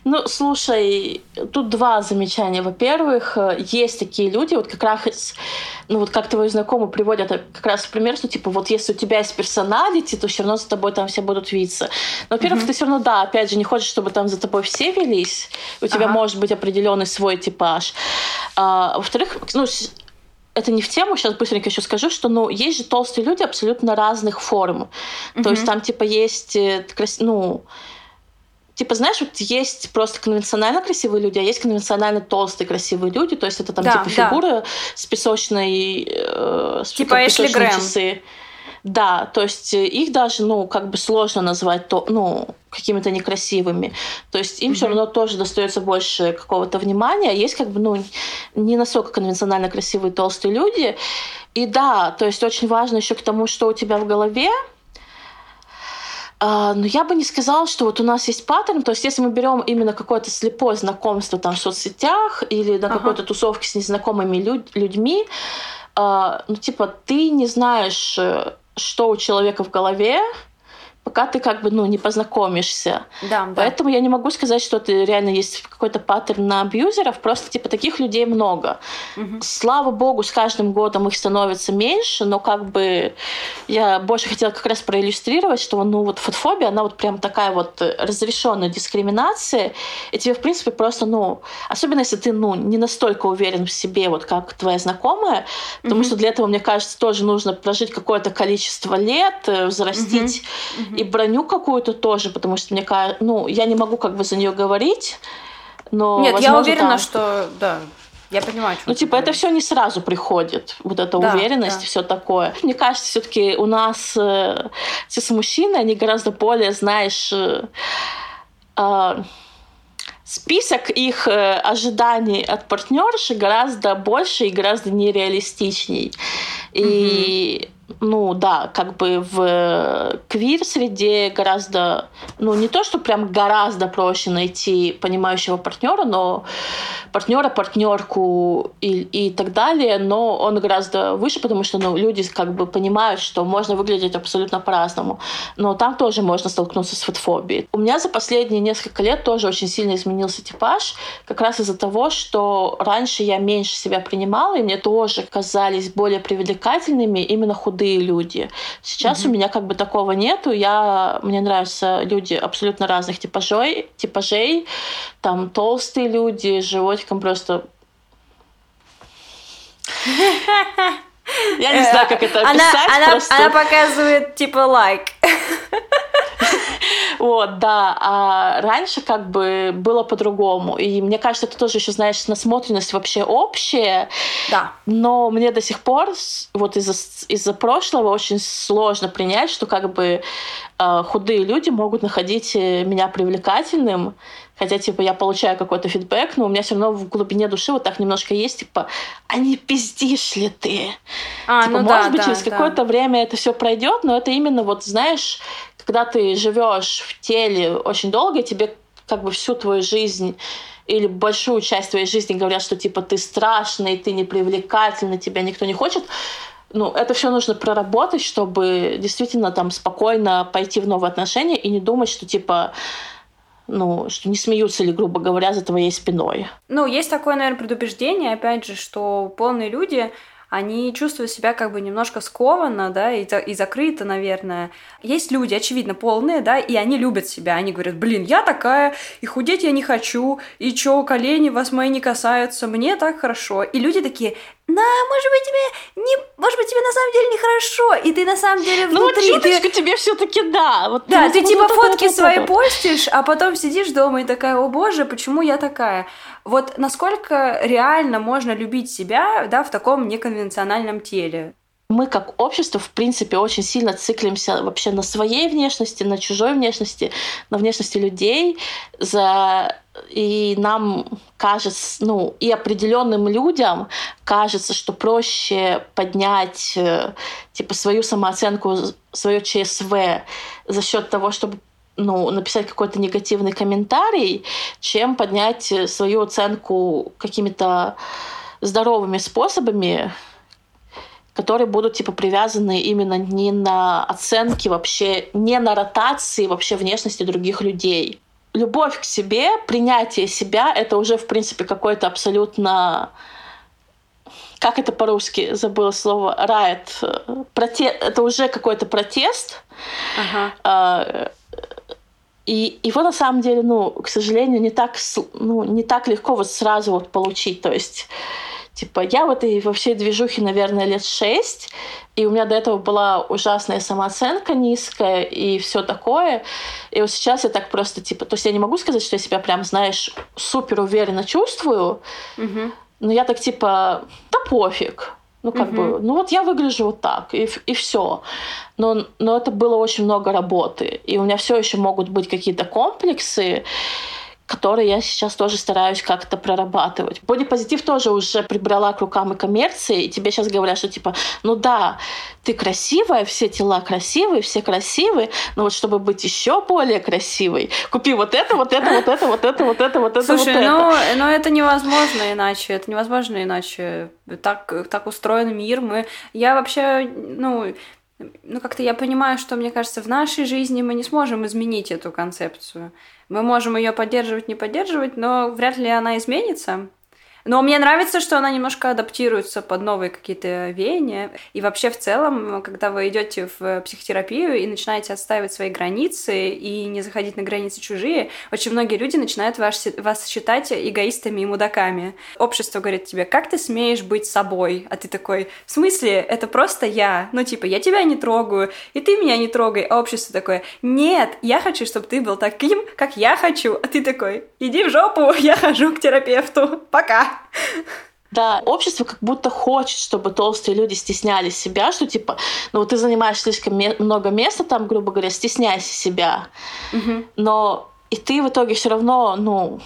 Ну, слушай, тут два замечания. Во-первых, есть такие люди, вот как раз, ну вот как твои знакомые приводят как раз пример, что типа вот если у тебя есть персоналити, то все равно за тобой там все будут видеться. Но, во-первых, mm-hmm. ты все равно, да, опять же, не хочешь, чтобы там за тобой все велись. У тебя ага. может быть определенный свой типаж. А, во-вторых, ну, это не в тему, сейчас быстренько еще скажу, что ну, есть же толстые люди абсолютно разных форм. Mm-hmm. То есть там типа есть, э, ну, Типа, знаешь, вот есть просто конвенционально красивые люди, а есть конвенционально толстые красивые люди. То есть это там да, типа фигура да. с песочной... Э, с типа Эшли Грэм. Часы. Да, то есть э, их даже, ну, как бы сложно назвать, то, ну, какими-то некрасивыми. То есть им mm-hmm. все равно тоже достается больше какого-то внимания. Есть как бы, ну, не настолько конвенционально красивые толстые люди. И да, то есть очень важно еще к тому, что у тебя в голове, Uh, но я бы не сказала, что вот у нас есть паттерн. То есть, если мы берем именно какое-то слепое знакомство там в соцсетях или на ага. какой-то тусовке с незнакомыми люд- людьми, uh, ну, типа, ты не знаешь, э, что у человека в голове, пока ты как бы ну, не познакомишься. Да, Поэтому да. я не могу сказать, что это реально есть какой-то паттерн на абьюзеров, просто типа таких людей много. Угу. Слава богу, с каждым годом их становится меньше, но как бы я больше хотела как раз проиллюстрировать, что ну вот фотофобия, она вот прям такая вот разрешенная дискриминация, и тебе в принципе просто, ну, особенно если ты ну не настолько уверен в себе, вот как твоя знакомая, потому угу. что для этого, мне кажется, тоже нужно прожить какое-то количество лет, э, взрастить угу и броню какую-то тоже, потому что мне кажется, ну, я не могу как бы за нее говорить, но Нет, возможно, я уверена, там... что да. Я понимаю, Ну, типа, это все не сразу приходит, вот эта да, уверенность да. и все такое. Мне кажется, все-таки у нас э, мужчины, они гораздо более, знаешь, э, э, список их э, ожиданий от партнерши гораздо больше и гораздо нереалистичней. И mm-hmm ну да, как бы в квир-среде гораздо, ну не то, что прям гораздо проще найти понимающего партнера, но партнера, партнерку и, и так далее, но он гораздо выше, потому что ну, люди как бы понимают, что можно выглядеть абсолютно по-разному. Но там тоже можно столкнуться с фотофобией. У меня за последние несколько лет тоже очень сильно изменился типаж, как раз из-за того, что раньше я меньше себя принимала, и мне тоже казались более привлекательными именно худые люди. Сейчас mm-hmm. у меня как бы такого нету. Я, мне нравятся люди абсолютно разных типажей, типажей. Там толстые люди, живот животиком просто... (laughs) Я не знаю, как это описать. Она, просто... она показывает типа лайк. (laughs) Вот, да. А раньше как бы было по-другому. И мне кажется, это тоже еще, знаешь, насмотренность вообще общая. Да. Но мне до сих пор вот из-за из прошлого очень сложно принять, что как бы э, худые люди могут находить э, меня привлекательным, хотя, типа, я получаю какой-то фидбэк, но у меня все равно в глубине души вот так немножко есть, типа, а не пиздишь ли ты? А, типа, ну может да, быть, да, через да. какое-то время это все пройдет, но это именно вот, знаешь, когда ты живешь в теле очень долго, тебе как бы всю твою жизнь или большую часть твоей жизни говорят, что типа ты страшный, ты непривлекательный, тебя никто не хочет, ну, это все нужно проработать, чтобы действительно там спокойно пойти в новые отношения и не думать, что типа ну, что не смеются ли, грубо говоря, за твоей спиной. Ну, есть такое, наверное, предубеждение, опять же, что полные люди, они чувствуют себя как бы немножко скованно, да, и, и закрыто, наверное. Есть люди, очевидно, полные, да, и они любят себя. Они говорят, блин, я такая, и худеть я не хочу, и чё, колени вас мои не касаются, мне так хорошо. И люди такие, да, может быть, тебе не, может быть, тебе на самом деле нехорошо, и ты на самом деле внутри. Ну, вот ты... тебе все-таки да. Вот да, ты, ты типа вот фотки вот, свои вот. постишь, а потом сидишь дома и такая, о боже, почему я такая? Вот насколько реально можно любить себя, да, в таком неконвенциональном теле? Мы как общество, в принципе, очень сильно циклимся вообще на своей внешности, на чужой внешности, на внешности людей, за и нам кажется, ну, и определенным людям кажется, что проще поднять э, типа свою самооценку, свое ЧСВ за счет того, чтобы ну, написать какой-то негативный комментарий, чем поднять свою оценку какими-то здоровыми способами, которые будут типа привязаны именно не на оценки вообще, не на ротации вообще внешности других людей. Любовь к себе, принятие себя — это уже, в принципе, какой-то абсолютно как это по-русски? Забыла слово. Райт. Проте это уже какой-то протест. Ага. А, и его на самом деле ну к сожалению не так ну не так легко вот сразу вот получить. То есть Типа, я в этой во всей движухе, наверное, лет шесть, и у меня до этого была ужасная самооценка низкая и все такое. И вот сейчас я так просто, типа, то есть я не могу сказать, что я себя прям, знаешь, супер уверенно чувствую, угу. но я так, типа, да пофиг. Ну, как угу. бы, ну вот я выгляжу вот так, и, и все. Но, но это было очень много работы. И у меня все еще могут быть какие-то комплексы которые я сейчас тоже стараюсь как-то прорабатывать. Бодипозитив тоже уже прибрала к рукам и коммерции, и тебе сейчас говорят, что типа, ну да, ты красивая, все тела красивые, все красивые, но вот чтобы быть еще более красивой, купи вот это, вот это, вот это, вот это, вот это, вот это, Слушай, вот ну, это. но это невозможно иначе, это невозможно иначе. Так, так устроен мир. Мы, я вообще, ну, ну, как-то я понимаю, что, мне кажется, в нашей жизни мы не сможем изменить эту концепцию. Мы можем ее поддерживать, не поддерживать, но вряд ли она изменится. Но мне нравится, что она немножко адаптируется под новые какие-то веяния. И вообще в целом, когда вы идете в психотерапию и начинаете отстаивать свои границы и не заходить на границы чужие, очень многие люди начинают вас, вас считать эгоистами и мудаками. Общество говорит тебе, как ты смеешь быть собой? А ты такой, в смысле, это просто я. Ну, типа, я тебя не трогаю, и ты меня не трогай. А общество такое, нет, я хочу, чтобы ты был таким, как я хочу. А ты такой, иди в жопу, я хожу к терапевту. Пока. Да, общество как будто хочет, чтобы толстые люди стесняли себя, что типа, ну вот ты занимаешь слишком много места там, грубо говоря, стесняйся себя. Угу. Но и ты в итоге все равно, ну,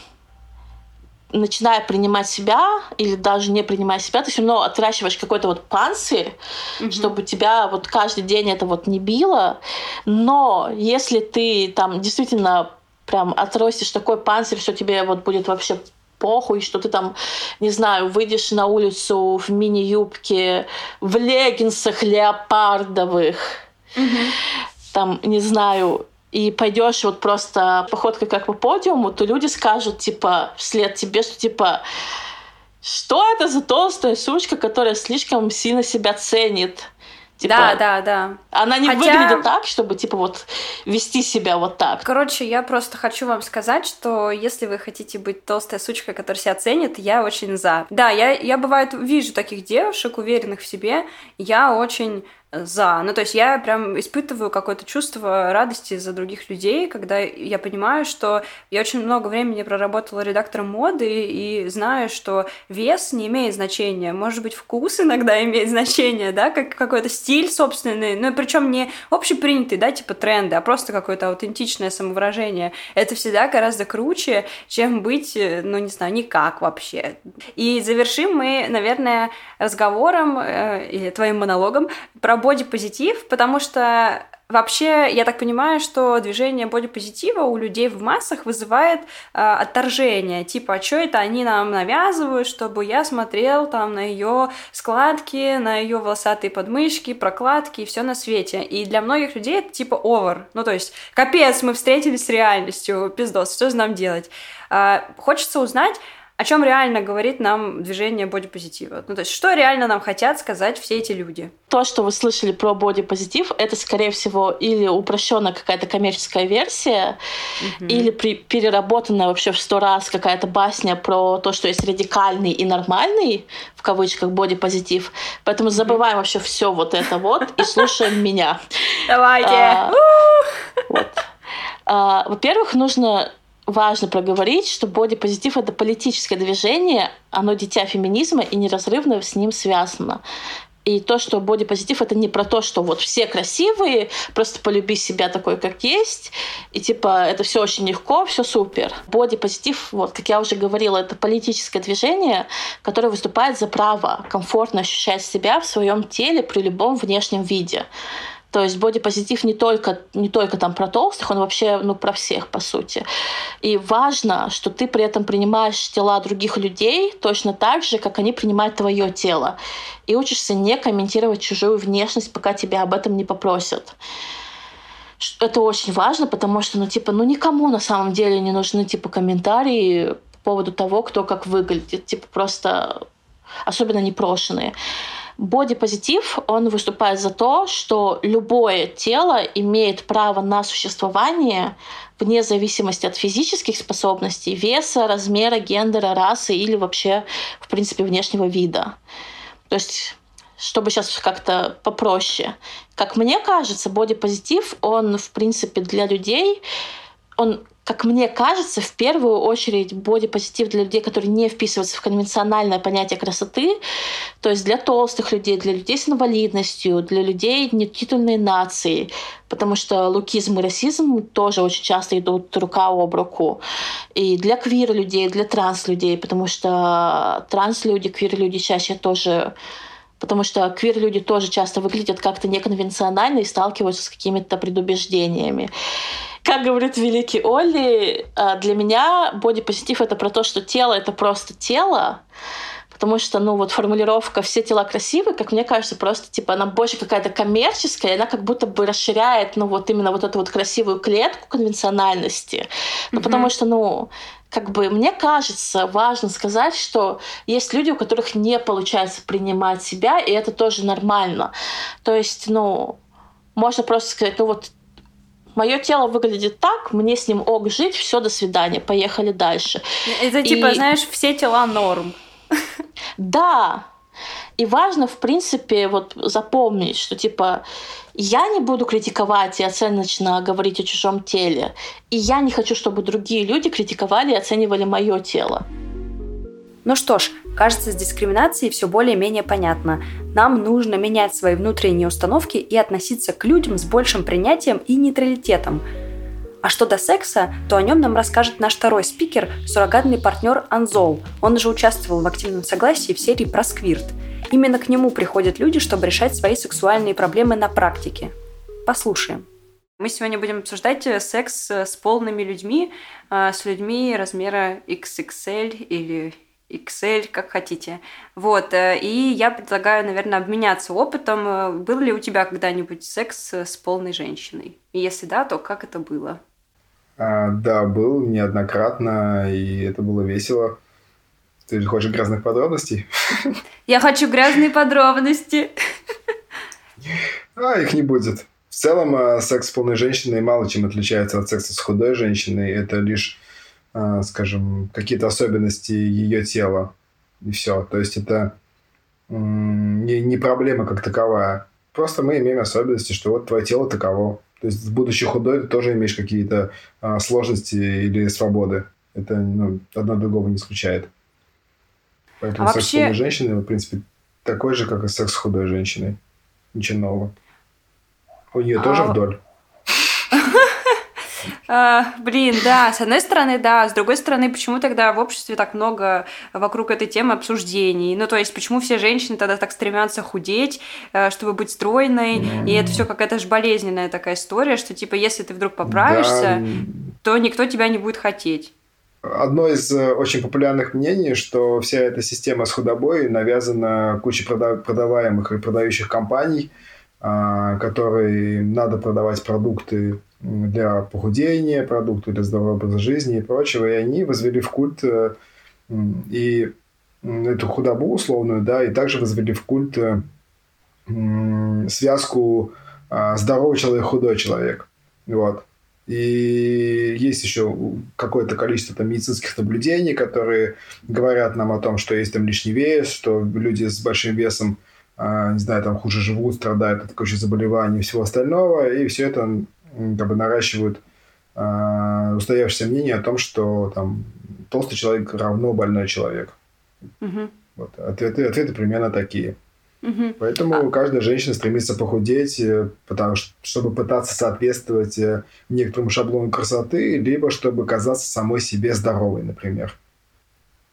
начиная принимать себя или даже не принимая себя, ты все равно отращиваешь какой-то вот панцирь, mm чтобы тебя вот каждый день это вот не било. Но если ты там действительно прям отрастешь такой панцирь, что тебе вот будет вообще похуй, что ты там, не знаю, выйдешь на улицу в мини-юбке, в леггинсах леопардовых, mm-hmm. там, не знаю, и пойдешь вот просто походкой как по подиуму, то люди скажут, типа, вслед тебе, что, типа, что это за толстая сучка, которая слишком сильно себя ценит? Типа, да, да, да. Она не Хотя... выглядит так, чтобы, типа, вот вести себя вот так. Короче, я просто хочу вам сказать, что если вы хотите быть толстой сучкой, которая себя ценит, я очень за. Да, я, я бывает вижу таких девушек, уверенных в себе, я очень за. Ну, то есть я прям испытываю какое-то чувство радости за других людей, когда я понимаю, что я очень много времени проработала редактором моды и знаю, что вес не имеет значения. Может быть, вкус иногда (laughs) имеет значение, да, как какой-то стиль собственный, ну, причем не общепринятый, да, типа тренды, а просто какое-то аутентичное самовыражение. Это всегда гораздо круче, чем быть, ну, не знаю, никак вообще. И завершим мы, наверное, разговором э, или твоим монологом про бодипозитив, потому что Вообще, я так понимаю, что движение бодипозитива у людей в массах вызывает э, отторжение. Типа, а что это они нам навязывают, чтобы я смотрел там на ее складки, на ее волосатые подмышки, прокладки и все на свете. И для многих людей это типа овер. Ну, то есть, капец, мы встретились с реальностью, пиздос, что же нам делать? Э, хочется узнать, о чем реально говорит нам движение бодипозитива. Ну, то есть, что реально нам хотят сказать все эти люди? То, что вы слышали про бодипозитив, это, скорее всего, или упрощенная какая-то коммерческая версия, mm-hmm. или при, переработанная вообще в сто раз какая-то басня про то, что есть радикальный и нормальный, в кавычках, бодипозитив. Поэтому забываем вообще все вот это вот и слушаем меня. (laughs) Давайте! А, а, во-первых, нужно важно проговорить, что бодипозитив — это политическое движение, оно дитя феминизма и неразрывно с ним связано. И то, что бодипозитив — это не про то, что вот все красивые, просто полюби себя такой, как есть, и типа это все очень легко, все супер. Бодипозитив, вот как я уже говорила, это политическое движение, которое выступает за право комфортно ощущать себя в своем теле при любом внешнем виде. То есть бодипозитив не только, не только там про толстых, он вообще ну, про всех, по сути. И важно, что ты при этом принимаешь тела других людей точно так же, как они принимают твое тело. И учишься не комментировать чужую внешность, пока тебя об этом не попросят это очень важно, потому что, ну, типа, ну, никому на самом деле не нужны, типа, комментарии по поводу того, кто как выглядит. Типа, просто особенно непрошенные. Бодипозитив, он выступает за то, что любое тело имеет право на существование вне зависимости от физических способностей, веса, размера, гендера, расы или вообще, в принципе, внешнего вида. То есть чтобы сейчас как-то попроще. Как мне кажется, бодипозитив, он, в принципе, для людей, он как мне кажется, в первую очередь бодипозитив для людей, которые не вписываются в конвенциональное понятие красоты, то есть для толстых людей, для людей с инвалидностью, для людей нетитульной нации, потому что лукизм и расизм тоже очень часто идут рука об руку. И для квир-людей, для транс-людей, потому что транс-люди, квир-люди чаще тоже потому что квир-люди тоже часто выглядят как-то неконвенционально и сталкиваются с какими-то предубеждениями. Как говорит великий Олли, а, для меня бодипозитив — это про то, что тело — это просто тело, потому что, ну, вот формулировка «все тела красивые», как мне кажется, просто, типа, она больше какая-то коммерческая, и она как будто бы расширяет, ну, вот именно вот эту вот красивую клетку конвенциональности. Ну, mm-hmm. потому что, ну, как бы мне кажется важно сказать, что есть люди, у которых не получается принимать себя, и это тоже нормально. То есть, ну, можно просто сказать, ну вот мое тело выглядит так, мне с ним ок жить, все, до свидания, поехали дальше. Это и... типа, знаешь, все тела норм. Да. И важно, в принципе, вот запомнить, что типа я не буду критиковать и оценочно говорить о чужом теле. И я не хочу, чтобы другие люди критиковали и оценивали мое тело. Ну что ж, кажется, с дискриминацией все более-менее понятно. Нам нужно менять свои внутренние установки и относиться к людям с большим принятием и нейтралитетом. А что до секса, то о нем нам расскажет наш второй спикер, суррогатный партнер Анзол. Он уже участвовал в активном согласии в серии про сквирт. Именно к нему приходят люди, чтобы решать свои сексуальные проблемы на практике. Послушаем. Мы сегодня будем обсуждать э, секс э, с полными людьми, э, с людьми размера XXL или Excel, как хотите. Вот, э, и я предлагаю, наверное, обменяться опытом. Э, был ли у тебя когда-нибудь секс с полной женщиной? И если да, то как это было? А, да, был неоднократно, и это было весело. Ты же хочешь грязных подробностей? (laughs) Я хочу грязные подробности. (laughs) А, их не будет. В целом, э, секс с полной женщиной мало чем отличается от секса с худой женщиной. Это лишь скажем, какие-то особенности ее тела. И все. То есть это не, не проблема как таковая. Просто мы имеем особенности, что вот твое тело таково. То есть, будучи худой, ты тоже имеешь какие-то а, сложности или свободы. Это ну, одно другого не исключает. Поэтому а секс вообще... с женщиной, в принципе, такой же, как и секс с худой женщиной. Ничего нового. У нее а... тоже вдоль. А, блин, да, с одной стороны, да, с другой стороны, почему тогда в обществе так много вокруг этой темы обсуждений? Ну, то есть, почему все женщины тогда так стремятся худеть, э, чтобы быть стройной, mm. и это все какая-то же болезненная такая история, что, типа, если ты вдруг поправишься, да. то никто тебя не будет хотеть. Одно из э, очень популярных мнений, что вся эта система с худобой навязана кучей продаваемых и продающих компаний, а, которые надо продавать продукты для похудения, продукты для здорового образа жизни и прочего, и они возвели в культ э, и эту худобу условную, да, и также возвели в культ э, связку а, здоровый человек, худой человек. Вот. И есть еще какое-то количество там, медицинских наблюдений, которые говорят нам о том, что есть там лишний вес, что люди с большим весом, а, не знаю, там хуже живут, страдают от кучи заболеваний и всего остального. И все это как бы наращивают э, устоявшееся мнение о том, что там толстый человек равно больной человек. Угу. Вот. Ответы, ответы примерно такие. Угу. Поэтому а... каждая женщина стремится похудеть, э, потому что, чтобы пытаться соответствовать э, некоторому шаблону красоты, либо чтобы казаться самой себе здоровой, например.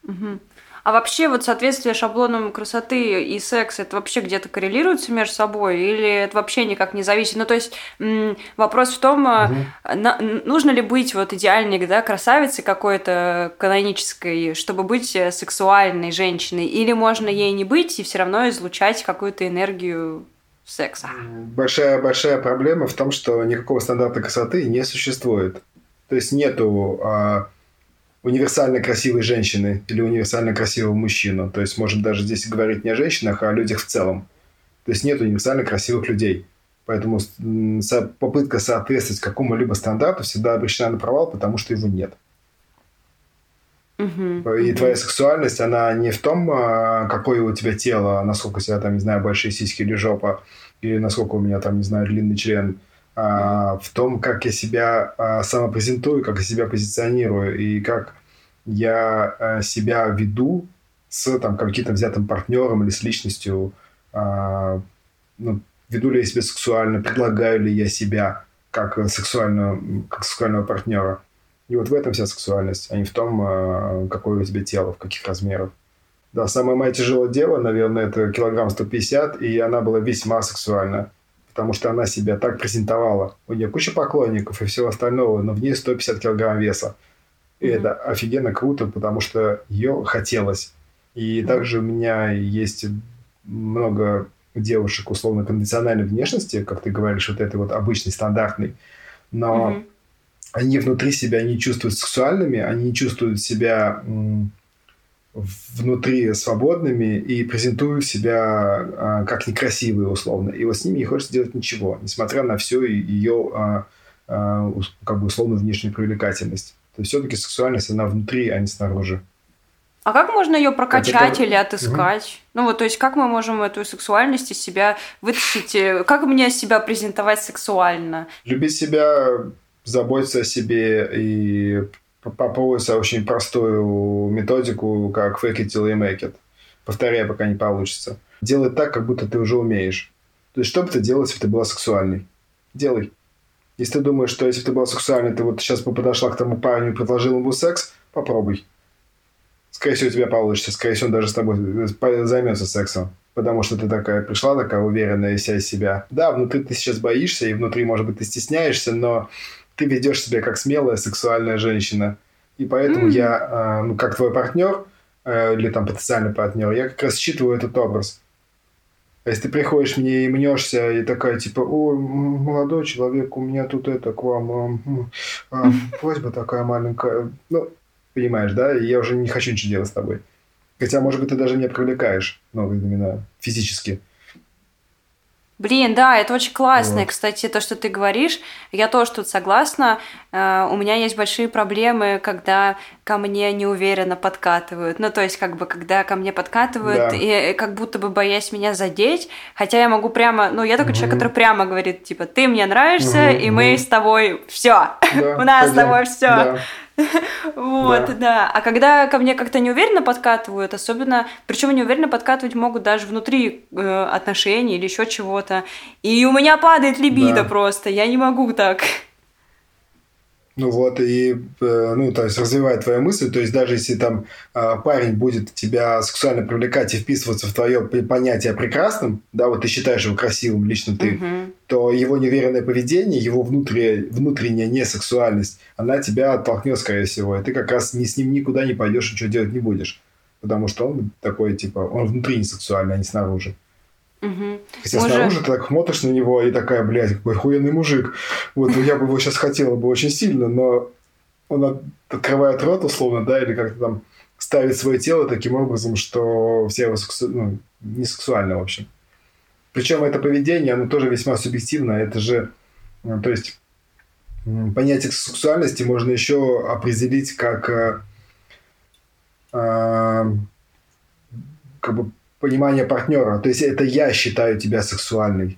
Угу. А вообще вот соответствие шаблонам красоты и секса, это вообще где-то коррелируется между собой или это вообще никак не зависит? Ну, то есть вопрос в том, угу. на, нужно ли быть вот идеальной да, красавицей какой-то канонической, чтобы быть э, сексуальной женщиной, или можно ей не быть и все равно излучать какую-то энергию секса? Большая, большая проблема в том, что никакого стандарта красоты не существует. То есть нету а, универсально красивой женщины или универсально красивого мужчину. То есть, можем даже здесь говорить не о женщинах, а о людях в целом. То есть, нет универсально красивых людей. Поэтому попытка соответствовать какому-либо стандарту всегда обречена на провал, потому что его нет. Uh-huh, и uh-huh. твоя сексуальность, она не в том, а, какое у тебя тело, насколько у тебя там, не знаю, большие сиськи или жопа, или насколько у меня там, не знаю, длинный член, а, в том, как я себя а, самопрезентую, как я себя позиционирую и как я а, себя веду с там, каким-то взятым партнером или с личностью, а, ну, веду ли я себя сексуально, предлагаю ли я себя как сексуального, как сексуального партнера. И вот в этом вся сексуальность, а не в том, а, какое у тебя тело, в каких размерах. Да, самое мое тяжелое дело, наверное, это килограмм 150, и она была весьма сексуальна, потому что она себя так презентовала. У нее куча поклонников и всего остального, но в ней 150 килограмм веса. И mm-hmm. это офигенно круто, потому что ее хотелось. И mm-hmm. также у меня есть много девушек условно конвенциональной внешности, как ты говоришь, вот этой вот обычной, стандартной, но mm-hmm. они внутри себя не чувствуют сексуальными, они не чувствуют себя внутри свободными и презентуют себя а, как некрасивые условно. И вот с ними не хочется делать ничего, несмотря на всю ее а, а, как бы условно внешнюю привлекательность. То есть все-таки сексуальность, она внутри, а не снаружи. А как можно ее прокачать это... или отыскать? Угу. Ну вот, то есть, как мы можем эту сексуальность из себя вытащить? Э, как мне себя презентовать сексуально? Любить себя, заботиться о себе и попробуйте очень простую методику, как fake it till you make it. Повторяй, пока не получится. Делай так, как будто ты уже умеешь. То есть, что бы ты делал, если бы ты была сексуальной? Делай. Если ты думаешь, что если бы ты была сексуальной, ты вот сейчас бы подошла к тому парню и предложил ему секс, попробуй. Скорее всего, у тебя получится. Скорее всего, он даже с тобой займется сексом. Потому что ты такая пришла, такая уверенная вся из себя. Да, внутри ты сейчас боишься, и внутри, может быть, ты стесняешься, но ты ведешь себя как смелая сексуальная женщина. И поэтому mm. я, а, ну, как твой партнер, э, или там потенциальный партнер, я как раз считываю этот образ. А если ты приходишь мне и мнешься, и такая, типа, о, молодой человек, у меня тут это к вам, а, просьба такая маленькая. Ну, понимаешь, да? И я уже не хочу ничего делать с тобой. Хотя, может быть, ты даже меня привлекаешь, ну, именно физически. Блин, да, это очень классно. Вот. Кстати, то, что ты говоришь, я тоже тут согласна. Uh, у меня есть большие проблемы, когда ко мне неуверенно подкатывают. Ну, то есть, как бы, когда ко мне подкатывают, да. и, и как будто бы боясь меня задеть, хотя я могу прямо, ну, я такой угу. человек, который прямо говорит, типа, ты мне нравишься, угу, и угу. мы с тобой все, (laughs) да, у нас с тобой все. Да. (laughs) Вот, да. да. А когда ко мне как-то неуверенно подкатывают, особенно, причем неуверенно подкатывать могут даже внутри э, отношений или еще чего-то, и у меня падает либидо да. просто, я не могу так. Ну вот, и, э, ну, то есть, развивает твою мысль, то есть, даже если там а, парень будет тебя сексуально привлекать и вписываться в твое понятие о прекрасном, да, вот ты считаешь его красивым, лично ты, угу. то его неуверенное поведение, его внутренняя, внутренняя несексуальность, она тебя оттолкнет, скорее всего, и ты как раз ни с ним никуда не пойдешь, ничего делать не будешь. Потому что он такой, типа, он внутри не сексуальный, а не снаружи. Угу. Хотя Мы снаружи ты так смотришь на него и такая, блядь, какой охуенный мужик. Вот, ну, я бы его сейчас хотела бы очень сильно, но он открывает рот, условно, да, или как-то там ставит свое тело таким образом, что все его сексу... ну, не сексуально, в общем. Причем это поведение, оно тоже весьма субъективно. Это же, ну, то есть, понятие сексуальности можно еще определить как, э, э, как бы понимание партнера. То есть это я считаю тебя сексуальной.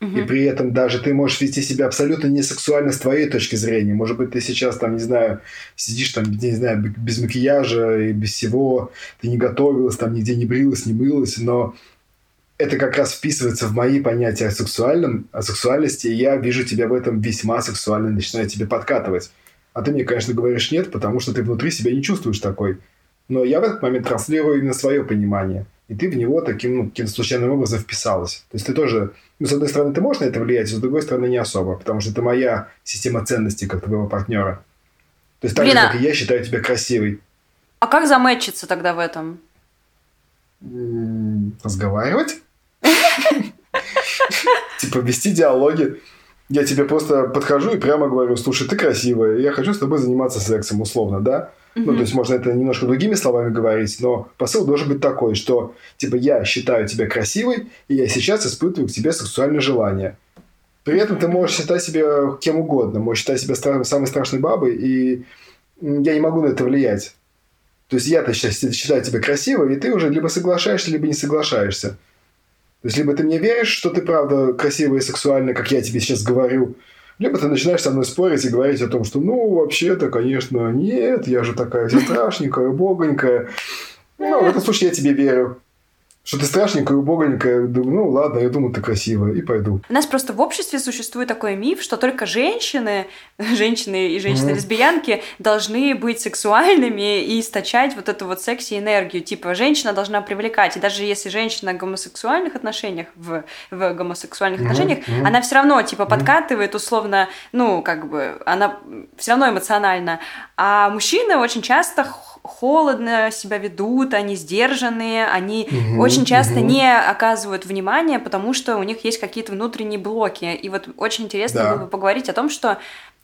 Угу. И при этом даже ты можешь вести себя абсолютно не сексуально с твоей точки зрения. Может быть, ты сейчас там, не знаю, сидишь там, не знаю, без макияжа и без всего, ты не готовилась, там нигде не брилась, не мылась, но это как раз вписывается в мои понятия о сексуальном, о сексуальности, и я вижу тебя в этом весьма сексуально, начинаю тебе подкатывать. А ты мне, конечно, говоришь нет, потому что ты внутри себя не чувствуешь такой. Но я в этот момент транслирую именно свое понимание и ты в него таким ну, каким-то случайным образом вписалась. То есть ты тоже, ну, с одной стороны, ты можешь на это влиять, а с другой стороны, не особо, потому что это моя система ценностей как твоего партнера. То есть так Блин, же, как и я, считаю тебя красивой. А как замечиться тогда в этом? Разговаривать? Типа вести диалоги. Я тебе просто подхожу и прямо говорю, слушай, ты красивая, я хочу с тобой заниматься сексом, условно, да? Mm-hmm. Ну, то есть можно это немножко другими словами говорить, но посыл должен быть такой, что типа я считаю тебя красивой, и я сейчас испытываю к тебе сексуальное желание. При этом ты можешь считать себя кем угодно, можешь считать себя страшной, самой страшной бабой, и я не могу на это влиять. То есть я-то сейчас считаю тебя красивой, и ты уже либо соглашаешься, либо не соглашаешься. То есть, либо ты мне веришь, что ты правда красивая и сексуальная, как я тебе сейчас говорю, либо ты начинаешь со мной спорить и говорить о том, что, ну, вообще-то, конечно, нет, я же такая страшненькая, богонькая. Ну, в этом случае я тебе верю что ты страшненькая, убогонькая. Думаю, ну ладно, я думаю, ты красивая, и пойду. У нас просто в обществе существует такой миф, что только женщины, (laughs) женщины и женщины-лесбиянки mm-hmm. должны быть сексуальными и источать вот эту вот секси-энергию. Типа, женщина должна привлекать. И даже если женщина в гомосексуальных отношениях, в, в гомосексуальных mm-hmm. отношениях, mm-hmm. она все равно, типа, подкатывает условно, ну, как бы, она все равно эмоционально. А мужчины очень часто холодно себя ведут, они сдержанные, они угу, очень часто угу. не оказывают внимания, потому что у них есть какие-то внутренние блоки. И вот очень интересно да. было бы поговорить о том, что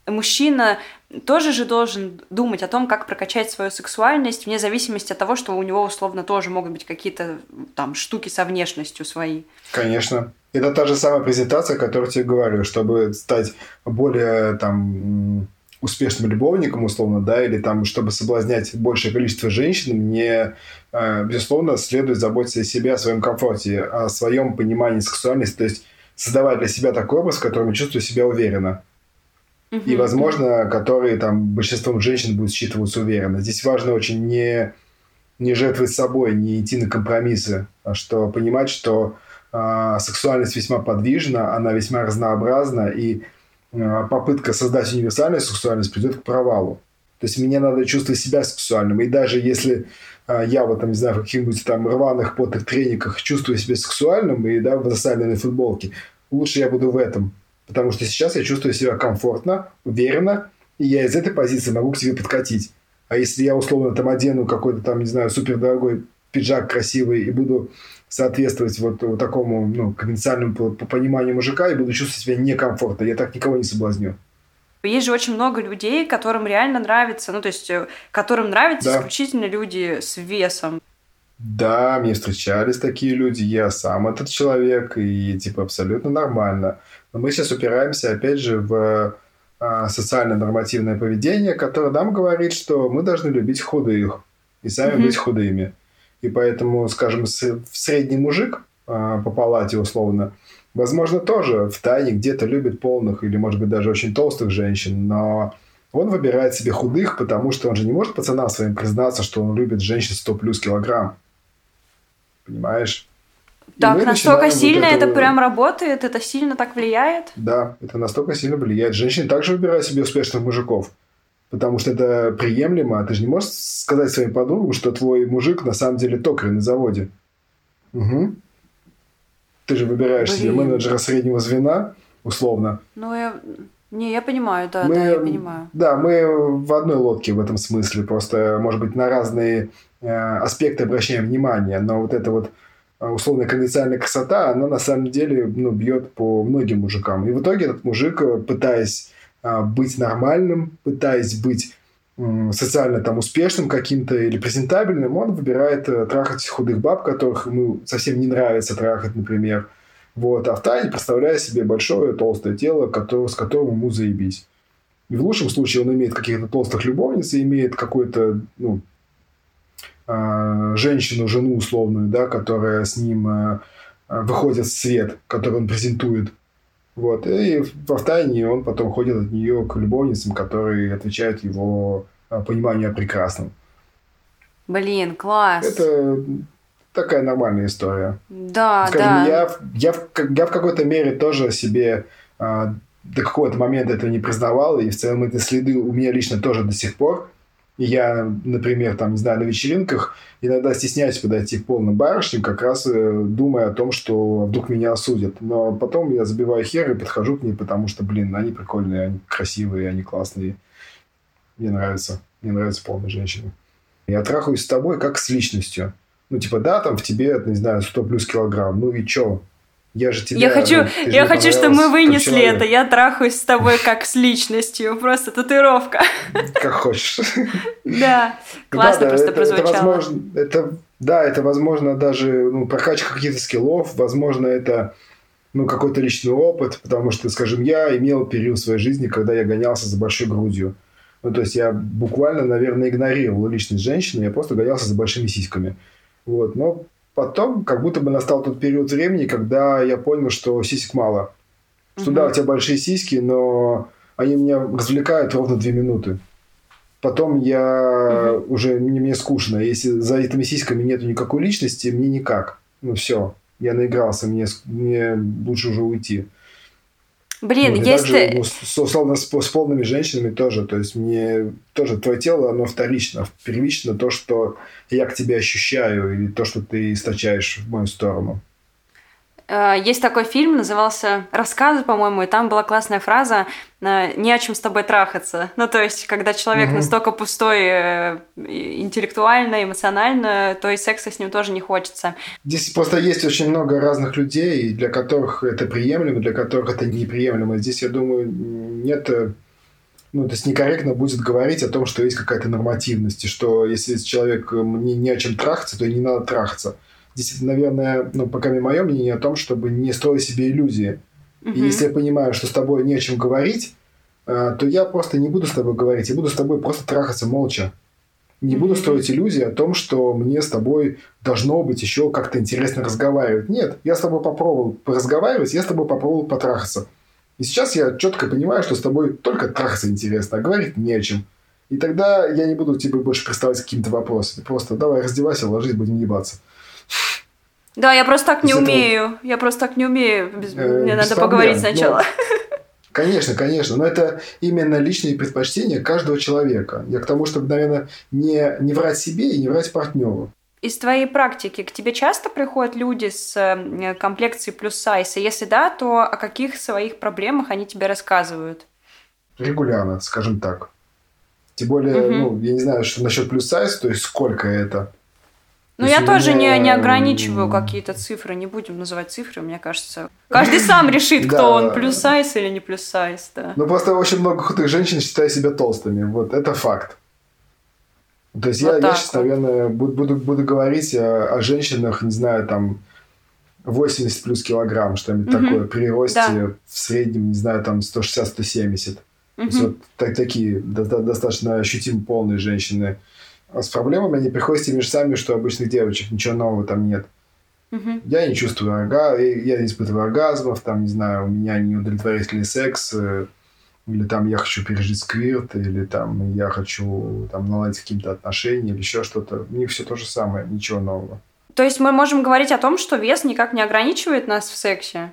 мужчина тоже же должен думать о том, как прокачать свою сексуальность, вне зависимости от того, что у него условно тоже могут быть какие-то там штуки со внешностью свои. Конечно. Это та же самая презентация, о которой я тебе говорю, чтобы стать более там успешным любовником, условно, да, или там, чтобы соблазнять большее количество женщин, мне, э, безусловно, следует заботиться о себе, о своем комфорте, о своем понимании сексуальности, то есть создавать для себя такой образ, в котором я чувствую себя уверенно. Uh-huh. И, возможно, который там большинством женщин будет считываться уверенно. Здесь важно очень не, не жертвовать собой, не идти на компромиссы, а что понимать, что э, сексуальность весьма подвижна, она весьма разнообразна, и попытка создать универсальную сексуальность придет к провалу. То есть мне надо чувствовать себя сексуальным. И даже если э, я вот там, не знаю, в каких-нибудь там рваных потных трениках чувствую себя сексуальным и да, в засаленной футболке, лучше я буду в этом. Потому что сейчас я чувствую себя комфортно, уверенно, и я из этой позиции могу к тебе подкатить. А если я условно там одену какой-то там, не знаю, супердорогой пиджак красивый и буду соответствовать вот, вот такому ну, конвенциальному по, по пониманию мужика и буду чувствовать себя некомфортно. Я так никого не соблазню. Есть же очень много людей, которым реально нравится, ну, то есть, э, которым нравятся да. исключительно люди с весом. Да, мне встречались такие люди, я сам этот человек, и, типа, абсолютно нормально. Но мы сейчас упираемся, опять же, в а, социально-нормативное поведение, которое нам говорит, что мы должны любить худых и сами mm-hmm. быть худыми. И поэтому, скажем, средний мужик а, по палате условно, возможно, тоже в тайне где-то любит полных или, может быть, даже очень толстых женщин, но он выбирает себе худых, потому что он же не может пацанам своим признаться, что он любит женщин 100 плюс килограмм. Понимаешь? Так, настолько сильно вот это... это прям работает, это сильно так влияет? Да, это настолько сильно влияет. Женщины также выбирают себе успешных мужиков. Потому что это приемлемо. Ты же не можешь сказать своим подругам, что твой мужик на самом деле токарь на заводе. Угу. Ты же выбираешь Блин. себе менеджера среднего звена, условно. Ну, я... Не, я понимаю, да, мы, да, я понимаю. Да, мы в одной лодке в этом смысле. Просто, может быть, на разные э, аспекты обращаем внимание. Но вот эта вот э, условная конвенциальная красота, она на самом деле ну, бьет по многим мужикам. И в итоге этот мужик, э, пытаясь быть нормальным, пытаясь быть социально там успешным каким-то или презентабельным, он выбирает э, трахать худых баб, которых ему совсем не нравится трахать, например. Вот. А в тайне представляя себе большое толстое тело, которое, с которым ему заебись. И в лучшем случае он имеет каких-то толстых любовниц и имеет какую-то ну, а, женщину, жену условную, да, которая с ним э, выходит в свет, который он презентует. Вот. И в тайне он потом ходит от нее к любовницам, которые отвечают его а, пониманию о прекрасном. Блин, класс. Это такая нормальная история. Да, Скажем, да. Я, я, я в какой-то мере тоже себе а, до какого-то момента этого не признавал, и в целом эти следы у меня лично тоже до сих пор я, например, там, не знаю, на вечеринках иногда стесняюсь подойти к полным барышням, как раз э, думая о том, что вдруг меня осудят. Но потом я забиваю хер и подхожу к ней, потому что, блин, они прикольные, они красивые, они классные. Мне нравится. Мне нравятся полные женщины. Я трахаюсь с тобой как с личностью. Ну, типа, да, там в тебе, не знаю, 100 плюс килограмм. Ну и чё? Я же тебя... Я хочу, ну, я хочу чтобы мы вынесли это. Я трахаюсь с тобой как с личностью. Просто татуировка. Как хочешь. Да. Классно да, просто это, прозвучало. Это, возможно, это, да, это, возможно, даже ну, прокачка каких-то скиллов. Возможно, это ну, какой-то личный опыт. Потому что, скажем, я имел период в своей жизни, когда я гонялся за большой грудью. Ну, то есть я буквально, наверное, игнорировал личность женщины. Я просто гонялся за большими сиськами. Вот. Но потом как будто бы настал тот период времени, когда я понял, что сисек мало. Что угу. да, у тебя большие сиськи, но они меня развлекают ровно две минуты. Потом я угу. уже мне, мне скучно. Если за этими сиськами нету никакой личности, мне никак. Ну все, я наигрался, мне, мне лучше уже уйти. Блин, вот, есть... Также, ну, с, условно, с, с полными женщинами тоже. То есть мне тоже твое тело, оно вторично. Первично то, что я к тебе ощущаю, или то, что ты источаешь в мою сторону. Э, есть такой фильм, назывался «Рассказы», по-моему, и там была классная фраза э, «Не о чем с тобой трахаться». Ну, то есть, когда человек угу. настолько пустой э, интеллектуально, эмоционально, то и секса с ним тоже не хочется. Здесь просто есть очень много разных людей, для которых это приемлемо, для которых это неприемлемо. Здесь, я думаю, нет ну, то есть некорректно будет говорить о том, что есть какая-то нормативность, и что если человек не, не о чем трахаться, то и не надо трахаться здесь, наверное, ну, пока не мое мнение о том, чтобы не строить себе иллюзии. Угу. И если я понимаю, что с тобой не о чем говорить, э, то я просто не буду с тобой говорить, я буду с тобой просто трахаться молча. Не буду строить иллюзии о том, что мне с тобой должно быть еще как-то интересно разговаривать. Нет, я с тобой попробовал разговаривать, я с тобой попробовал потрахаться. И сейчас я четко понимаю, что с тобой только трахаться интересно, а говорить не о чем. И тогда я не буду тебе больше приставать с какими-то вопросами. Просто давай раздевайся, ложись, будем ебаться. Да, я просто так не умею. Этого... Я просто так не умею. Без... Э, Мне надо проблем. поговорить сначала. Ну, конечно, конечно. Но это именно личные предпочтения каждого человека. Я к тому, чтобы, наверное, не, не врать себе и не врать партнеру. Из твоей практики к тебе часто приходят люди с э, комплекцией плюс сайз? И если да, то о каких своих проблемах они тебе рассказывают? Регулярно, скажем так. Тем более, угу. ну, я не знаю, что насчет плюс сайз, то есть сколько это. Но ну, я тоже не, не ограничиваю какие-то цифры, не будем называть цифры, мне кажется. Каждый сам (laughs) решит, кто он, плюс сайз или не плюс сайз, да. Ну, просто очень много худых женщин считают себя толстыми, вот, это факт. То есть я, я сейчас, наверное, буду, буду, говорить о, о женщинах, не знаю, там, 80 плюс килограмм, что-нибудь угу. такое, при росте да. в среднем, не знаю, там, 160-170. Угу. То есть вот так, такие до, достаточно ощутимо полные женщины – с проблемами они приходят с теми же самыми, что обычных девочек. Ничего нового там нет. Угу. Я не чувствую орга, я не испытываю оргазмов, там, не знаю, у меня не удовлетворительный секс, э, или там я хочу пережить сквирт, или там я хочу там наладить какие-то отношения, или еще что-то. У них все то же самое, ничего нового. То есть мы можем говорить о том, что вес никак не ограничивает нас в сексе?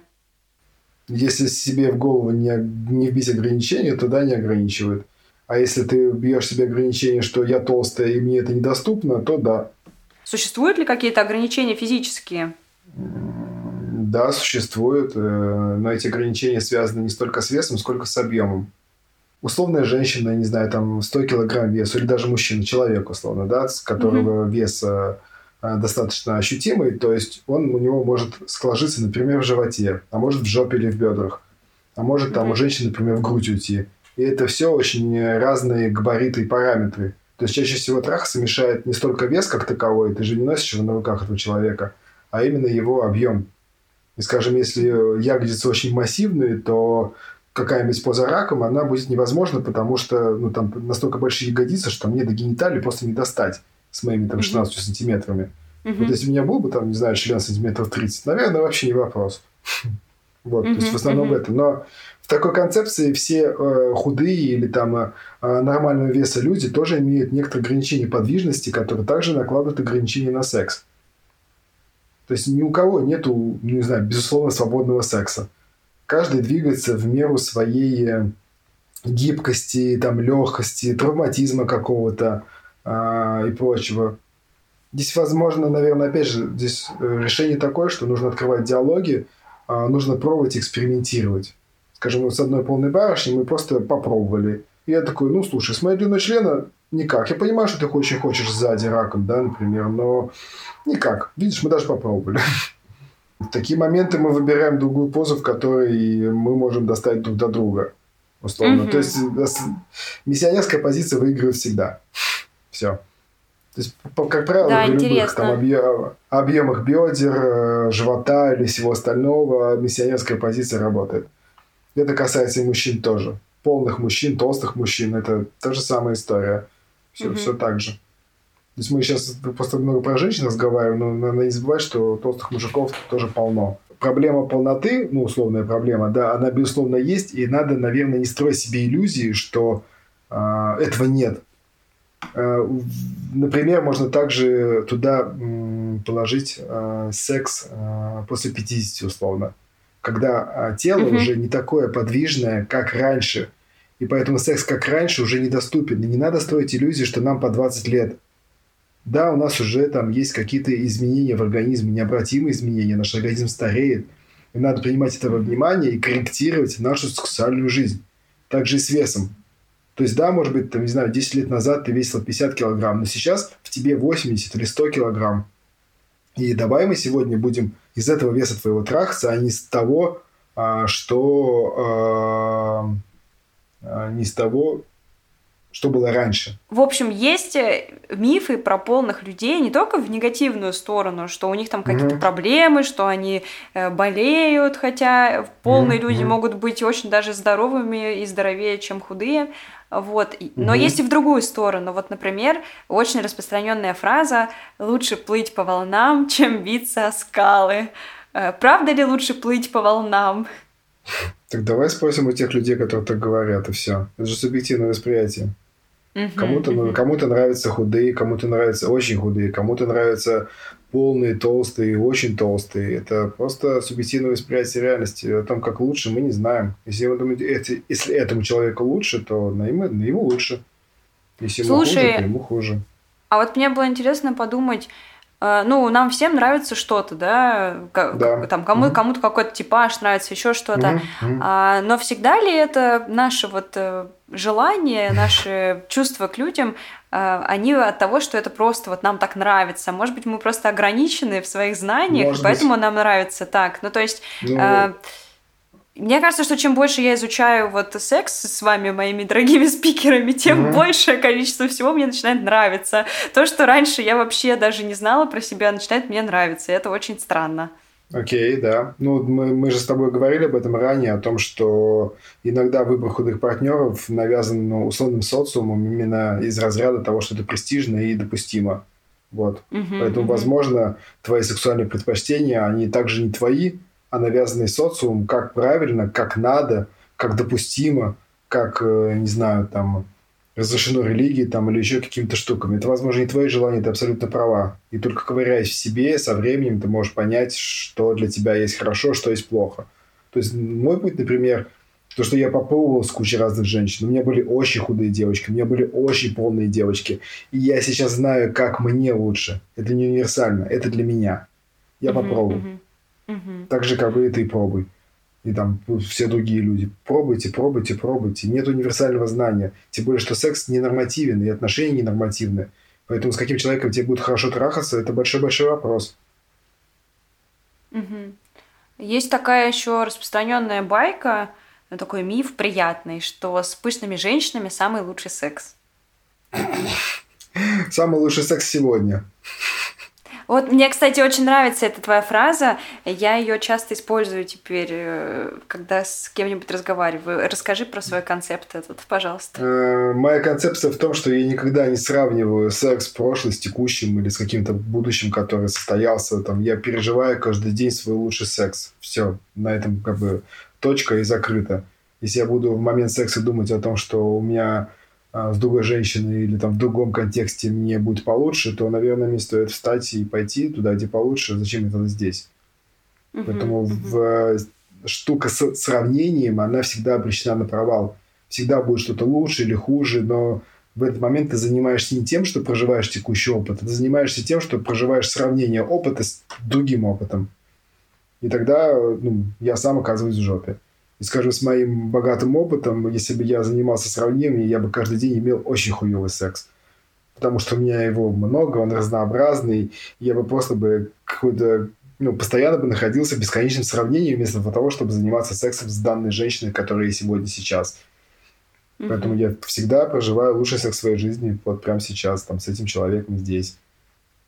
Если себе в голову не, не вбить ограничения, то да, не ограничивает. А если ты бьешь себе ограничение, что я толстая и мне это недоступно, то да. Существуют ли какие-то ограничения физические? Да, существуют, э, но эти ограничения связаны не столько с весом, сколько с объемом. Условная женщина, не знаю, там 100 килограмм веса, или даже мужчина, человек, условно, да, с которого mm-hmm. вес э, достаточно ощутимый, то есть он у него может сложиться, например, в животе, а может в жопе или в бедрах, а может там mm-hmm. у женщины, например, в грудь уйти. И это все очень разные габариты и параметры. То есть чаще всего трахаться мешает не столько вес как таковой, ты же не носишь его на руках этого человека, а именно его объем. И, скажем, если ягодицы очень массивные, то какая-нибудь поза раком, она будет невозможна, потому что ну, там настолько большие ягодицы, что мне до гениталии просто не достать с моими там 16 mm-hmm. сантиметрами. Mm-hmm. Вот если у меня был бы там, не знаю, член сантиметров 30, наверное, вообще не вопрос. (laughs) Вот, mm-hmm. то есть в основном mm-hmm. это. Но в такой концепции все э, худые или там э, нормального веса люди тоже имеют некоторые ограничения подвижности, которые также накладывают ограничения на секс. То есть ни у кого нету, не знаю, безусловно, свободного секса. Каждый двигается в меру своей э, гибкости, там, легкости, травматизма какого-то э, и прочего. Здесь, возможно, наверное, опять же, здесь э, решение такое, что нужно открывать диалоги, э, нужно пробовать, экспериментировать скажем, вот с одной полной барышней мы просто попробовали. И я такой, ну, слушай, с моей длиной члена никак. Я понимаю, что ты очень хочешь сзади раком, да, например, но никак. Видишь, мы даже попробовали. В такие моменты мы выбираем другую позу, в которой мы можем достать друг до друга. Условно. Mm-hmm. То есть миссионерская позиция выигрывает всегда. Все. То есть, как правило, да, в любых там, объем, объемах бедер, э, живота или всего остального миссионерская позиция работает. Это касается и мужчин тоже. Полных мужчин, толстых мужчин. Это та же самая история. Все, угу. все так же. То есть мы сейчас просто много про женщин разговариваем, но надо не забывать, что толстых мужиков тоже полно. Проблема полноты, ну, условная проблема, да, она, безусловно, есть, и надо, наверное, не строить себе иллюзии, что э, этого нет. Э, например, можно также туда э, положить э, секс э, после 50, условно, когда э, тело mm-hmm. уже не такое подвижное, как раньше. И поэтому секс, как раньше, уже недоступен. И не надо строить иллюзии, что нам по 20 лет. Да, у нас уже там есть какие-то изменения в организме, необратимые изменения, наш организм стареет. И надо принимать это во внимание и корректировать нашу сексуальную жизнь. Также и с весом. То есть, да, может быть, там, не знаю, 10 лет назад ты весила 50 килограмм, но сейчас в тебе 80 или 100 килограмм. И давай мы сегодня будем из этого веса твоего трахаться, а не с того, а, что... А, а, не с того, что было раньше. В общем, есть э, мифы про полных людей не только в негативную сторону, что у них там какие-то mm-hmm. проблемы, что они э, болеют, хотя полные mm-hmm. люди могут быть очень даже здоровыми и здоровее, чем худые. Вот. Но mm-hmm. есть и в другую сторону. Вот, например, очень распространенная фраза «лучше плыть по волнам, чем биться о скалы». Э, правда ли лучше плыть по волнам? Так давай спросим у тех людей, которые так говорят, и все. Это же субъективное восприятие. Uh-huh, кому-то, uh-huh. кому-то нравятся худые, кому-то нравятся очень худые, кому-то нравятся полные, толстые, очень толстые. Это просто субъективное восприятие реальности. О том, как лучше, мы не знаем. Если вы думаете, если этому человеку лучше, то на ему, на ему лучше. Если ему Слушай, хуже, то ему хуже. А вот мне было интересно подумать, ну, нам всем нравится что-то, да, да. там кому, mm-hmm. кому-то какой-то типаж нравится, еще что-то. Mm-hmm. А, но всегда ли это наше вот э, желание, наши (laughs) чувства к людям, э, они от того, что это просто вот нам так нравится. Может быть, мы просто ограничены в своих знаниях, Может поэтому быть. нам нравится так. Ну, то есть... Ну... Мне кажется, что чем больше я изучаю вот секс с вами, моими дорогими спикерами, тем mm-hmm. большее количество всего мне начинает нравиться. То, что раньше я вообще даже не знала про себя, начинает мне нравиться. И это очень странно. Окей, okay, да. Ну, мы, мы же с тобой говорили об этом ранее, о том, что иногда выбор худых партнеров навязан ну, условным социумом именно из разряда того, что это престижно и допустимо. Вот. Uh-huh, Поэтому, uh-huh. возможно, твои сексуальные предпочтения, они также не твои, а навязанный социум, как правильно, как надо, как допустимо, как, э, не знаю, там, разрешено религией там, или еще какими-то штуками. Это, возможно, не твои желания, ты абсолютно права. И только ковыряясь в себе, со временем ты можешь понять, что для тебя есть хорошо, что есть плохо. То есть мой путь, например, то, что я попробовал с кучей разных женщин. У меня были очень худые девочки, у меня были очень полные девочки. И я сейчас знаю, как мне лучше. Это не универсально, это для меня. Я uh-huh, попробовал. Uh-huh. Угу. Так же, как и ты пробуй. И там все другие люди. Пробуйте, пробуйте, пробуйте. Нет универсального знания. Тем более, что секс ненормативен, и отношения ненормативны. Поэтому с каким человеком тебе будет хорошо трахаться, это большой-большой вопрос. Угу. Есть такая еще распространенная байка, такой миф приятный, что с пышными женщинами самый лучший секс. Самый лучший секс сегодня. Вот мне, кстати, очень нравится эта твоя фраза. Я ее часто использую теперь, э, когда с кем-нибудь разговариваю. Расскажи про свой концепт этот, пожалуйста. Э, моя концепция в том, что я никогда не сравниваю секс прошлый с текущим или с каким-то будущим, который состоялся. Там, я переживаю каждый день свой лучший секс. Все, на этом как бы точка и закрыта. Если я буду в момент секса думать о том, что у меня с другой женщиной или там в другом контексте мне будет получше, то, наверное, мне стоит встать и пойти туда, где получше. Зачем это здесь? Uh-huh, Поэтому uh-huh. В, э, штука с сравнением, она всегда обречена на провал. Всегда будет что-то лучше или хуже, но в этот момент ты занимаешься не тем, что проживаешь текущий опыт, а ты занимаешься тем, что проживаешь сравнение опыта с другим опытом. И тогда ну, я сам оказываюсь в жопе. И, скажем, с моим богатым опытом, если бы я занимался сравнением, я бы каждый день имел очень хуевый секс. Потому что у меня его много, он разнообразный. Я бы просто бы какой-то ну, постоянно бы находился в бесконечном сравнении вместо того, чтобы заниматься сексом с данной женщиной, которая сегодня сейчас. Mm-hmm. Поэтому я всегда проживаю лучший секс в своей жизни вот прямо сейчас, там, с этим человеком здесь,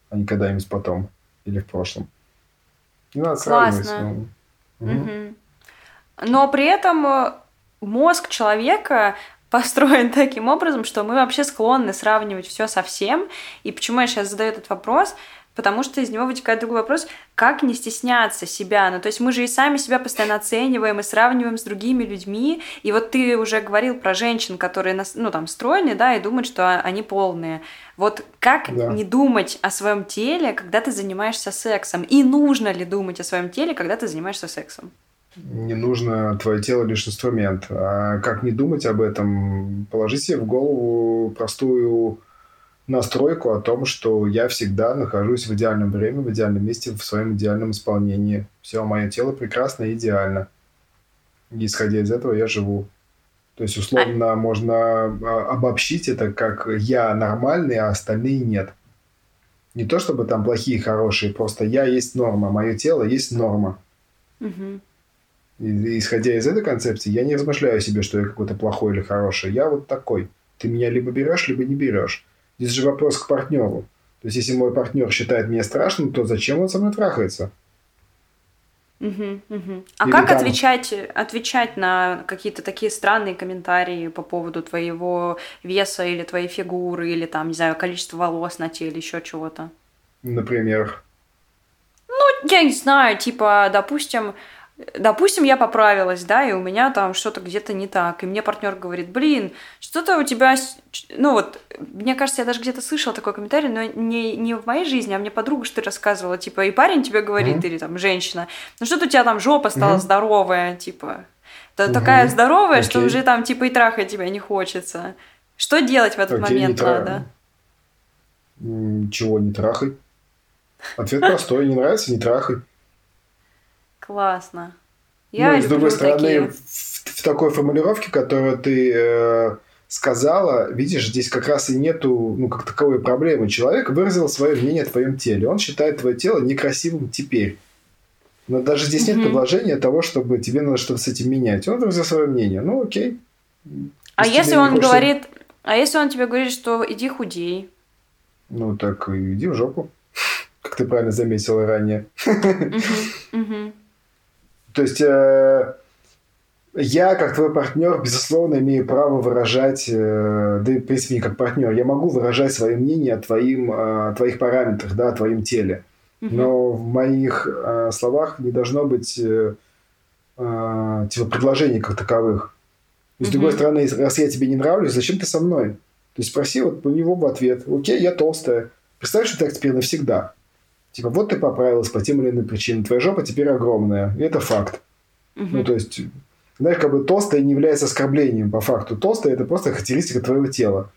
а не когда-нибудь потом или в прошлом. Не надо Классно. сравнивать. Ну, угу. Но при этом э, мозг человека (laughs) построен таким образом, что мы вообще склонны сравнивать все со всем. И почему я сейчас задаю этот вопрос? потому что из него вытекает другой вопрос, как не стесняться себя. Ну, то есть мы же и сами себя постоянно оцениваем и сравниваем с другими людьми. И вот ты уже говорил про женщин, которые, ну, там, стройные, да, и думают, что они полные. Вот как да. не думать о своем теле, когда ты занимаешься сексом? И нужно ли думать о своем теле, когда ты занимаешься сексом? Не нужно твое тело лишь инструмент. А как не думать об этом? Положи себе в голову простую настройку о том, что я всегда нахожусь в идеальном времени, в идеальном месте, в своем идеальном исполнении. Все, мое тело прекрасно и идеально. И, исходя из этого я живу. То есть, условно, а... можно а, обобщить это как я нормальный, а остальные нет. Не то чтобы там плохие, хорошие, просто я есть норма, мое тело есть норма. Угу. И, исходя из этой концепции, я не размышляю себе, что я какой-то плохой или хороший. Я вот такой. Ты меня либо берешь, либо не берешь. Здесь же вопрос к партнеру. То есть, если мой партнер считает меня страшным, то зачем он со мной трахается? Угу, угу. А Или как там... отвечать, отвечать на какие-то такие странные комментарии по поводу твоего веса или твоей фигуры, или там, не знаю, количества волос на теле, еще чего-то? Например? Ну, я не знаю, типа, допустим, Допустим, я поправилась, да, и у меня там что-то где-то не так. И мне партнер говорит, блин, что-то у тебя... Ну вот, мне кажется, я даже где-то слышала такой комментарий, но не, не в моей жизни, а мне подруга что рассказывала, типа, и парень тебе говорит, mm-hmm. или там женщина, ну что-то у тебя там жопа стала mm-hmm. здоровая, типа, mm-hmm. такая здоровая, okay. что уже там, типа, и трахать тебя не хочется. Что делать в этот okay, момент надо? Чего не трахай? Ответ простой, не нравится, не трахай. Классно. Я ну, с другой стороны, такие... в, в такой формулировке, которую ты э, сказала, видишь, здесь как раз и нету, ну, как таковой проблемы. Человек выразил свое мнение о твоем теле. Он считает твое тело некрасивым теперь. Но даже здесь нет предложения того, чтобы тебе надо что-то с этим менять. Он выразил свое мнение. Ну, окей. А если, если он хочешь... говорит, а если он тебе говорит, что иди худей? Ну, так иди в жопу. (laughs) Как ты правильно заметила ранее. То есть э, я, как твой партнер, безусловно, имею право выражать, э, да и, в принципе, не как партнер, я могу выражать свое мнение о, твоим, о твоих параметрах, да, о твоем теле. Но в моих э, словах не должно быть э, э, типа предложений как таковых. И с другой стороны, раз я тебе не нравлюсь, зачем ты со мной? То есть спроси вот у него в ответ, окей, я толстая. Представь, что так теперь навсегда. Типа, вот ты поправилась по тем или иным причинам, твоя жопа теперь огромная. И это факт. Угу. Ну, то есть, знаешь, как бы толстая не является оскорблением по факту. Толстая – это просто характеристика твоего тела.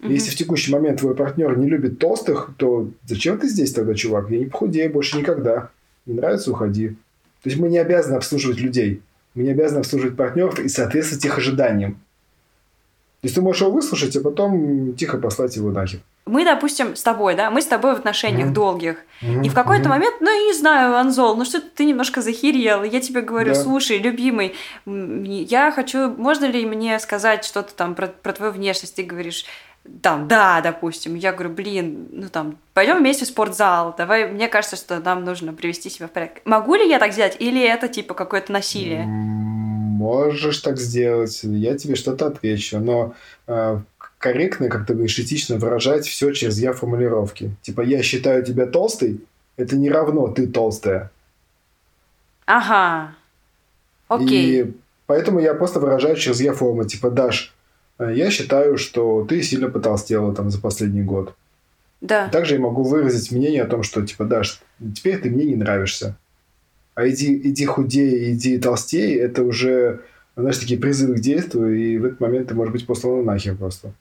Угу. Если в текущий момент твой партнер не любит толстых, то зачем ты здесь тогда, чувак? Я не похудею больше никогда. Не нравится – уходи. То есть мы не обязаны обслуживать людей. Мы не обязаны обслуживать партнеров и соответствовать их ожиданиям. То есть ты можешь его выслушать, а потом тихо послать его нахер мы, допустим, с тобой, да, мы с тобой в отношениях mm-hmm. долгих. Mm-hmm. И в какой-то mm-hmm. момент, ну, я не знаю, Анзол, ну что ты немножко захерел. Я тебе говорю, да. слушай, любимый, я хочу, можно ли мне сказать что-то там про, про твою внешность? Ты говоришь, там, да, допустим. Я говорю, блин, ну там, пойдем вместе в спортзал. Давай, мне кажется, что нам нужно привести себя в порядок. Могу ли я так сделать? Или это типа какое-то насилие? Можешь так сделать. Я тебе что-то отвечу. Но э, корректно, как ты говоришь, этично выражать все через я формулировки. Типа, я считаю тебя толстой, это не равно ты толстая. Ага. Окей. И поэтому я просто выражаю через я форму. Типа, Даш, э, я считаю, что ты сильно потолстела там за последний год. Да. Также я могу выразить мнение о том, что, типа, Даш, теперь ты мне не нравишься. А иди, иди худее, иди толстее, это уже, знаешь, такие призывы к действию, и в этот момент ты можешь быть послан нахер просто.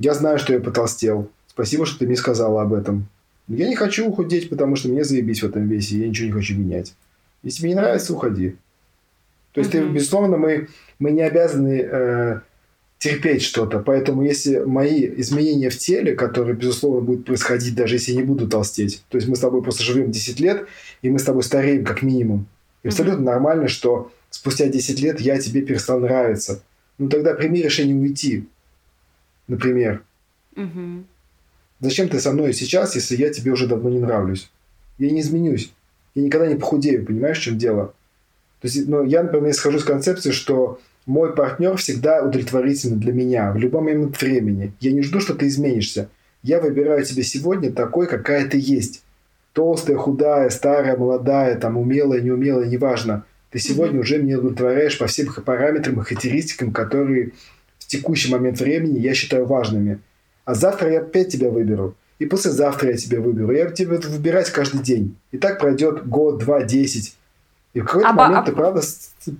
Я знаю, что я потолстел. Спасибо, что ты мне сказала об этом. я не хочу ухудеть, потому что мне заебись в этом весе, я ничего не хочу менять. Если тебе не нравится, уходи. То есть, mm-hmm. ты, безусловно, мы, мы не обязаны э, терпеть что-то. Поэтому, если мои изменения в теле, которые, безусловно, будут происходить, даже если я не буду толстеть, то есть мы с тобой просто живем 10 лет, и мы с тобой стареем как минимум. И абсолютно mm-hmm. нормально, что спустя 10 лет я тебе перестал нравиться. Ну тогда прими решение уйти например. Угу. Зачем ты со мной сейчас, если я тебе уже давно не нравлюсь? Я не изменюсь. Я никогда не похудею, понимаешь, в чем дело? То есть, ну, я, например, исхожу с концепции, что Мой партнер всегда удовлетворительный для меня в любой момент времени. Я не жду, что ты изменишься. Я выбираю тебя сегодня такой, какая ты есть. Толстая, худая, старая, молодая, там, умелая, неумелая, неважно. Ты сегодня mm-hmm. уже меня удовлетворяешь по всем параметрам и характеристикам, которые текущий момент времени я считаю важными. А завтра я опять тебя выберу. И послезавтра я тебя выберу. Я тебя буду выбирать каждый день. И так пройдет год, два, десять. И в какой-то а момент а... ты, правда,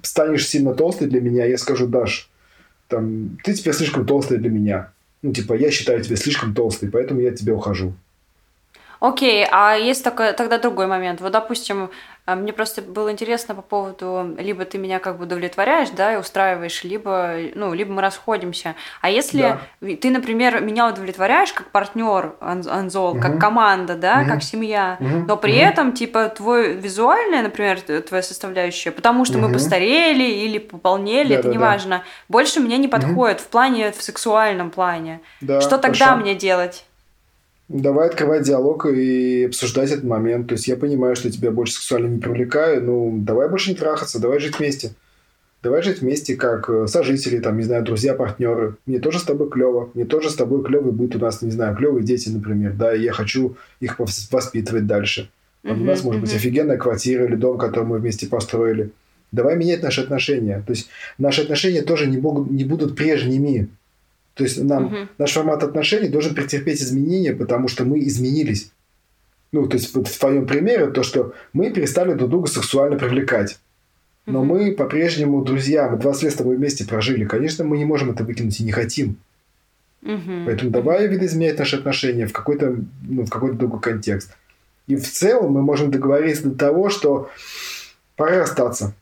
станешь сильно толстой для меня. Я скажу, Даш, там, ты теперь слишком толстая для меня. Ну, типа, я считаю тебя слишком толстой, поэтому я от тебя ухожу. Окей, а есть такой, тогда другой момент. Вот, допустим, а, мне просто было интересно по поводу, либо ты меня как бы удовлетворяешь, да, и устраиваешь, либо, ну, либо мы расходимся. А если да. ты, например, меня удовлетворяешь как партнер Анзол, угу. как команда, да, угу. как семья, угу. но при угу. этом, типа, твой визуальная, например, твоя составляющая, потому что угу. мы постарели или пополнели, да, это да, неважно, да. больше мне не подходит угу. в плане, в сексуальном плане. Да, Что тогда хорошо. мне делать? Давай открывать диалог и обсуждать этот момент. То есть я понимаю, что тебя больше сексуально не привлекаю, ну давай больше не трахаться, давай жить вместе. Давай жить вместе как э, сожители, там, не знаю, друзья, партнеры. Мне тоже с тобой клево. Мне тоже с тобой клевый будет у нас, не знаю, клевые дети, например, да, и я хочу их воспитывать дальше. Вот uh-huh, у нас может uh-huh. быть офигенная квартира или дом, который мы вместе построили. Давай менять наши отношения. То есть наши отношения тоже не, могут, не будут прежними. То есть нам угу. наш формат отношений должен претерпеть изменения, потому что мы изменились. Ну, то есть вот в твоем примере то, что мы перестали друг друга сексуально привлекать. Но угу. мы по-прежнему друзья, мы 20 лет с тобой вместе прожили. Конечно, мы не можем это выкинуть и не хотим. Угу. Поэтому давай видоизменять наши отношения в какой-то, ну, в какой-то другой контекст. И в целом мы можем договориться до того, что пора расстаться.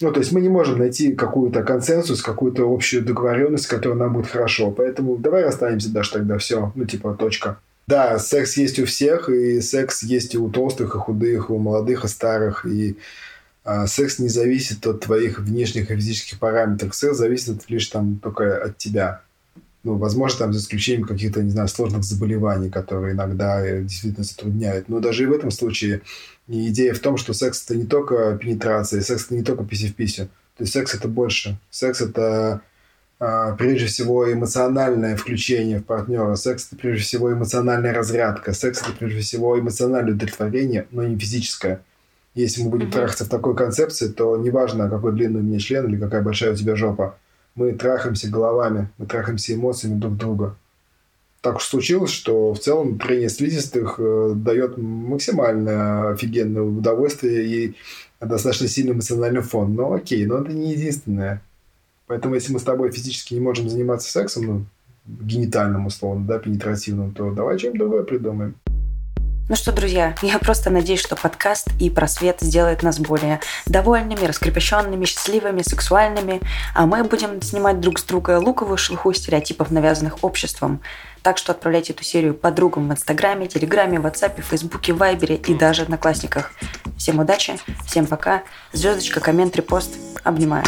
Ну, то есть мы не можем найти какую-то консенсус, какую-то общую договоренность, которая нам будет хорошо. Поэтому давай расстанемся даже тогда, все, ну, типа, точка. Да, секс есть у всех, и секс есть и у толстых, и худых, и у молодых, и старых, и а, секс не зависит от твоих внешних и физических параметров. Секс зависит лишь там только от тебя. Ну, возможно, там за исключением каких-то, не знаю, сложных заболеваний, которые иногда э, действительно затрудняют. Но даже и в этом случае и идея в том, что секс это не только пенетрация, секс это не только писи в писю. То есть секс это больше. Секс это а, прежде всего эмоциональное включение в партнера. Секс это прежде всего эмоциональная разрядка. Секс это прежде всего эмоциональное удовлетворение, но не физическое. Если мы будем mm-hmm. трахаться в такой концепции, то неважно, какой длинный у меня член или какая большая у тебя жопа. Мы трахаемся головами, мы трахаемся эмоциями друг друга так уж случилось, что в целом трение слизистых э, дает максимально офигенное удовольствие и достаточно сильный эмоциональный фон. Но окей, но это не единственное. Поэтому если мы с тобой физически не можем заниматься сексом, ну, генитальным условно, да, пенетративным, то давай чем-то другое придумаем. Ну что, друзья, я просто надеюсь, что подкаст и просвет сделает нас более довольными, раскрепощенными, счастливыми, сексуальными, а мы будем снимать друг с друга луковую шелуху стереотипов, навязанных обществом. Так что отправляйте эту серию подругам в Инстаграме, Телеграме, Ватсапе, Фейсбуке, Вайбере и даже Одноклассниках. Всем удачи, всем пока. Звездочка, коммент, репост. Обнимаю.